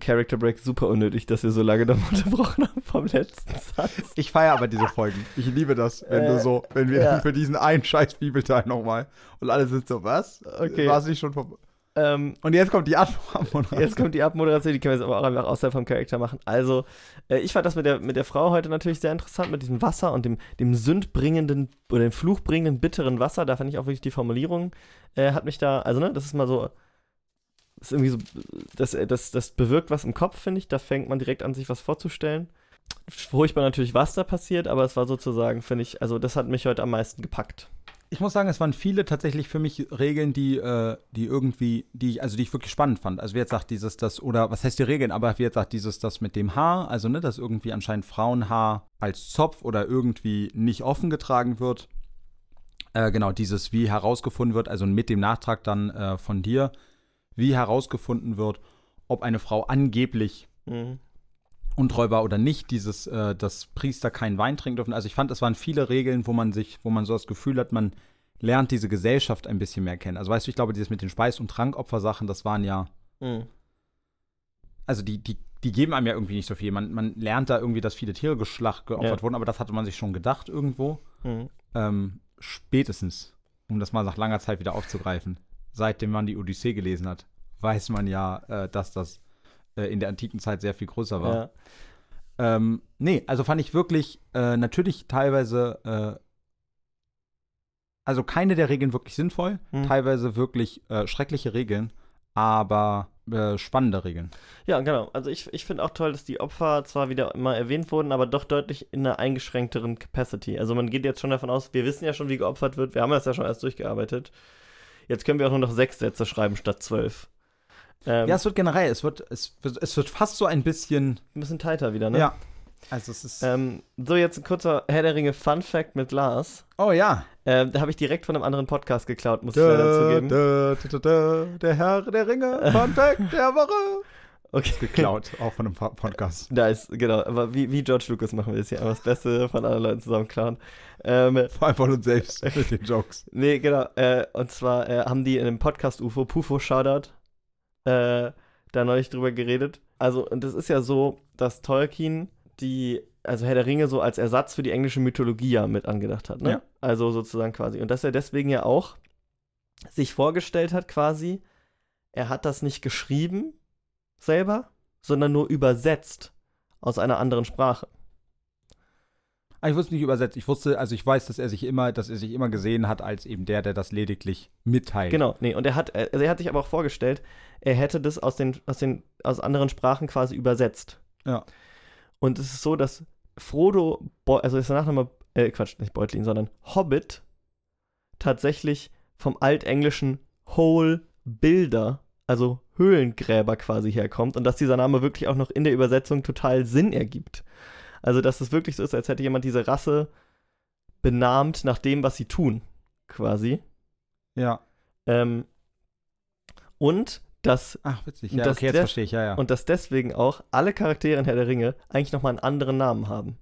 B: Character Break super unnötig, dass wir so lange noch [laughs] unterbrochen haben vom letzten Satz.
A: Ich feiere aber diese Folgen. Ich liebe das, wenn
B: Äh,
A: du so, wenn wir
B: ja.
A: für diesen einen scheiß Bibelteil nochmal und alle sind so, was?
B: Okay.
A: War es nicht schon vorbei?
B: Ähm,
A: Und jetzt kommt die Abmoderation.
B: Jetzt kommt die Abmoderation, die können wir jetzt aber auch einfach außerhalb vom Charakter machen. Also, äh, ich fand das mit der, mit der Frau heute natürlich sehr interessant, mit diesem Wasser und dem, dem sündbringenden oder dem fluchbringenden, bitteren Wasser. Da fand ich auch wirklich die Formulierung, äh, hat mich da, also ne, das ist mal so, ist irgendwie so, das, das, das bewirkt was im Kopf, finde ich. Da fängt man direkt an, sich was vorzustellen. Furchtbar natürlich, was da passiert, aber es war sozusagen, finde ich, also das hat mich heute am meisten gepackt.
A: Ich muss sagen, es waren viele tatsächlich für mich Regeln, die, äh, die irgendwie, die ich, also die ich wirklich spannend fand. Also wie jetzt sagt dieses, das, oder was heißt die Regeln, aber wie jetzt sagt dieses, das mit dem Haar, also ne, dass irgendwie anscheinend Frauenhaar als Zopf oder irgendwie nicht offen getragen wird. Äh, genau, dieses, wie herausgefunden wird, also mit dem Nachtrag dann äh, von dir, wie herausgefunden wird, ob eine Frau angeblich
B: Mhm.
A: untreu war oder nicht, dieses, äh, dass Priester keinen Wein trinken dürfen. Also ich fand, es waren viele Regeln, wo man sich, wo man so das Gefühl hat, man lernt diese Gesellschaft ein bisschen mehr kennen. Also weißt du, ich glaube, dieses mit den Speis- und Trankopfersachen, das waren ja,
B: Mhm.
A: also die, die, die geben einem ja irgendwie nicht so viel. Man, man lernt da irgendwie, dass viele Tiere geschlacht, geopfert
B: Ja.
A: wurden, aber das hatte man sich schon gedacht irgendwo.
B: Mhm.
A: Ähm, spätestens, um das mal nach langer Zeit wieder aufzugreifen, seitdem man die Odyssee gelesen hat, weiß man ja, äh, dass das äh, in der antiken Zeit sehr viel größer war.
B: Ja.
A: Ähm, nee, also fand ich wirklich äh, natürlich teilweise, äh, also keine der Regeln wirklich sinnvoll,
B: Hm.
A: teilweise wirklich äh, schreckliche Regeln, aber äh, spannende Regeln.
B: Ja, genau. Also ich, ich finde auch toll, dass die Opfer zwar wieder immer erwähnt wurden, aber doch deutlich in einer eingeschränkteren Capacity. Also man geht jetzt schon davon aus, wir wissen ja schon, wie geopfert wird. Wir haben das ja schon erst durchgearbeitet. Jetzt können wir auch nur noch sechs Sätze schreiben statt zwölf. Ähm,
A: Ja, es wird generell, es wird, es, wird- es wird fast so ein bisschen,
B: ein bisschen tighter wieder, ne?
A: ja. Also es ist,
B: Ähm, so, jetzt ein kurzer Herr der Ringe Fun Fact mit Lars.
A: oh ja.
B: Ähm, da habe ich direkt von einem anderen Podcast geklaut, muss ich leider zugeben.
A: Da, da, da, da, der Herr der Ringe, Fun Fact der Woche.
B: Okay.
A: Geklaut, auch von einem Podcast.
B: Da ist, genau, aber wie, wie George Lucas machen wir das hier. Aber das Beste von anderen Leuten zusammen klauen. Ähm,
A: Vor allem von uns selbst [laughs] mit den Jokes.
B: Nee, genau. Äh, und zwar äh, haben die in einem Podcast UFO, Pufo Shoutout, äh, da neulich drüber geredet. Also, und es ist ja so, dass Tolkien die, also Herr der Ringe so als Ersatz für die englische Mythologie ja mit angedacht hat, ne?
A: Ja.
B: Also sozusagen quasi. Und dass er deswegen ja auch sich vorgestellt hat quasi, er hat das nicht geschrieben selber, sondern nur übersetzt aus einer anderen Sprache.
A: Ah, Ich wusste nicht übersetzt. Ich wusste, also ich weiß, dass er sich immer, dass er sich immer gesehen hat als eben der, der das lediglich mitteilt.
B: Genau, nee, und er hat, also er hat sich aber auch vorgestellt, er hätte das aus den, aus den, aus anderen Sprachen quasi übersetzt.
A: Ja.
B: Und es ist so, dass Frodo, Beu also ist der Nachname, äh, Quatsch, nicht Beutlin, sondern Hobbit tatsächlich vom altenglischen Hole Builder, also Höhlengräber quasi herkommt und dass dieser Name wirklich auch noch in der Übersetzung total Sinn ergibt. Also, dass es wirklich so ist, als hätte jemand diese Rasse benannt nach dem, was sie tun, quasi.
A: Ja.
B: Ähm, und dass,
A: Ach, witzig. Ja,
B: Das-
A: okay, jetzt verstehe ich, ja, ja.
B: und dass deswegen auch alle Charaktere in Herr der Ringe eigentlich nochmal einen anderen Namen haben.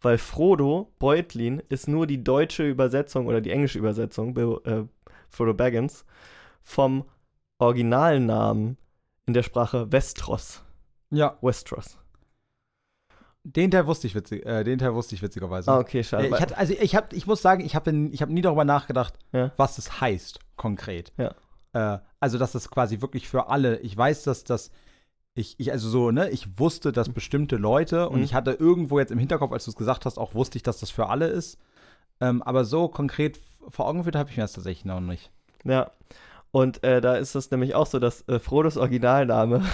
B: Weil Frodo Beutlin ist nur die deutsche Übersetzung oder die englische Übersetzung, äh, Frodo Baggins, vom Originalnamen in der Sprache Westros.
A: ja,
B: Westros.
A: den Teil wusste ich witzig, äh, den Teil wusste ich witzigerweise.
B: Ah, okay, schade.
A: Äh, ich, hatte, also ich, hab, ich muss sagen, ich habe ich hab nie darüber nachgedacht,
B: Ja.
A: was es heißt, konkret.
B: Ja.
A: Äh, also, dass das quasi wirklich für alle, ich weiß, dass das, ich, ich, also so, ne, ich wusste, dass bestimmte Leute, und
B: Mhm.
A: ich hatte irgendwo jetzt im Hinterkopf, als du es gesagt hast, auch wusste ich, dass das für alle ist. Ähm, aber so konkret vor Augen geführt habe ich mir das tatsächlich noch nicht.
B: Ja. Und äh, da ist es nämlich auch so, dass äh, Frodos Originalname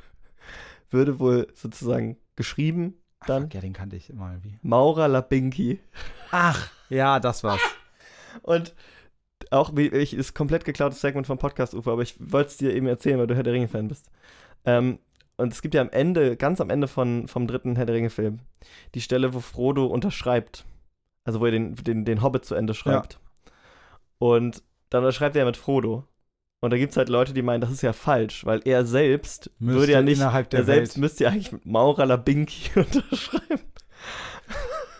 B: [laughs] würde wohl sozusagen geschrieben dann
A: Fuck, ja, den kannte ich immer irgendwie.
B: Maura Labinki.
A: Ach, ja, das war's. [laughs]
B: Und auch, wie ich, ist komplett geklautes Segment vom Podcast Ufer, aber ich wollte es dir eben erzählen, weil du Herr der Ringe-Fan bist. Ähm, und es gibt ja am Ende, ganz am Ende von, vom dritten Herr der Ringe-Film, die Stelle, wo Frodo unterschreibt. Also wo er den, den, den Hobbit zu Ende schreibt. Und dann unterschreibt er mit Frodo. Und da gibt es halt Leute, die meinen, das ist ja falsch, weil er selbst
A: Müsste
B: würde ja nicht,
A: innerhalb der
B: er selbst
A: Welt.
B: müsste ja eigentlich mit Maura Labinki [laughs] unterschreiben.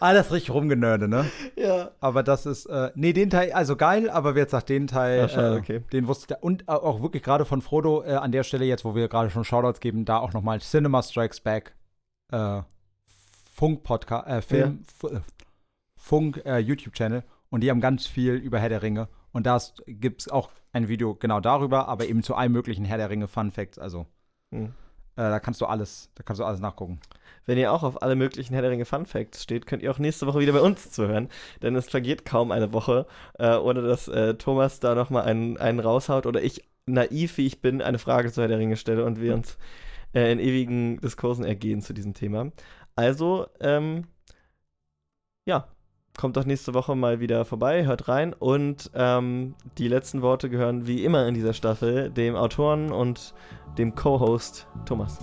A: Alles richtig rumgenörde, ne?
B: Ja.
A: Aber das ist, äh, nee, den Teil, also geil, aber wer jetzt sagt, den Teil,
B: Ach, schade,
A: äh,
B: okay.
A: den wusste ich. Und äh, auch wirklich gerade von Frodo äh, an der Stelle jetzt, wo wir gerade schon Shoutouts geben, da auch nochmal Cinema Strikes Back, äh, Funk-Podcast, äh, Film, F äh, Funk äh, und die haben ganz viel über Herr der Ringe. Und da gibt es auch ein Video genau darüber, aber eben zu allen möglichen Herr der Ringe Fun Facts. Also
B: Hm.
A: äh, da kannst du alles, da kannst du alles nachgucken.
B: Wenn ihr auch auf alle möglichen Herr der Ringe Fun Facts steht, könnt ihr auch nächste Woche wieder bei uns zuhören. Denn es vergeht kaum eine Woche, äh, ohne dass äh, Thomas da nochmal einen, einen raushaut oder ich, naiv wie ich bin, eine Frage zu Herr der Ringe stelle und wir uns äh, in ewigen Diskursen ergehen zu diesem Thema. Also, ähm, ja, kommt doch nächste Woche mal wieder vorbei, hört rein. Und ähm, die letzten Worte gehören wie immer in dieser Staffel dem Autoren und dem Co-Host Thomas.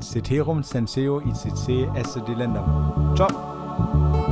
A: Ceterum censeo ICC esse delendam. Ciao.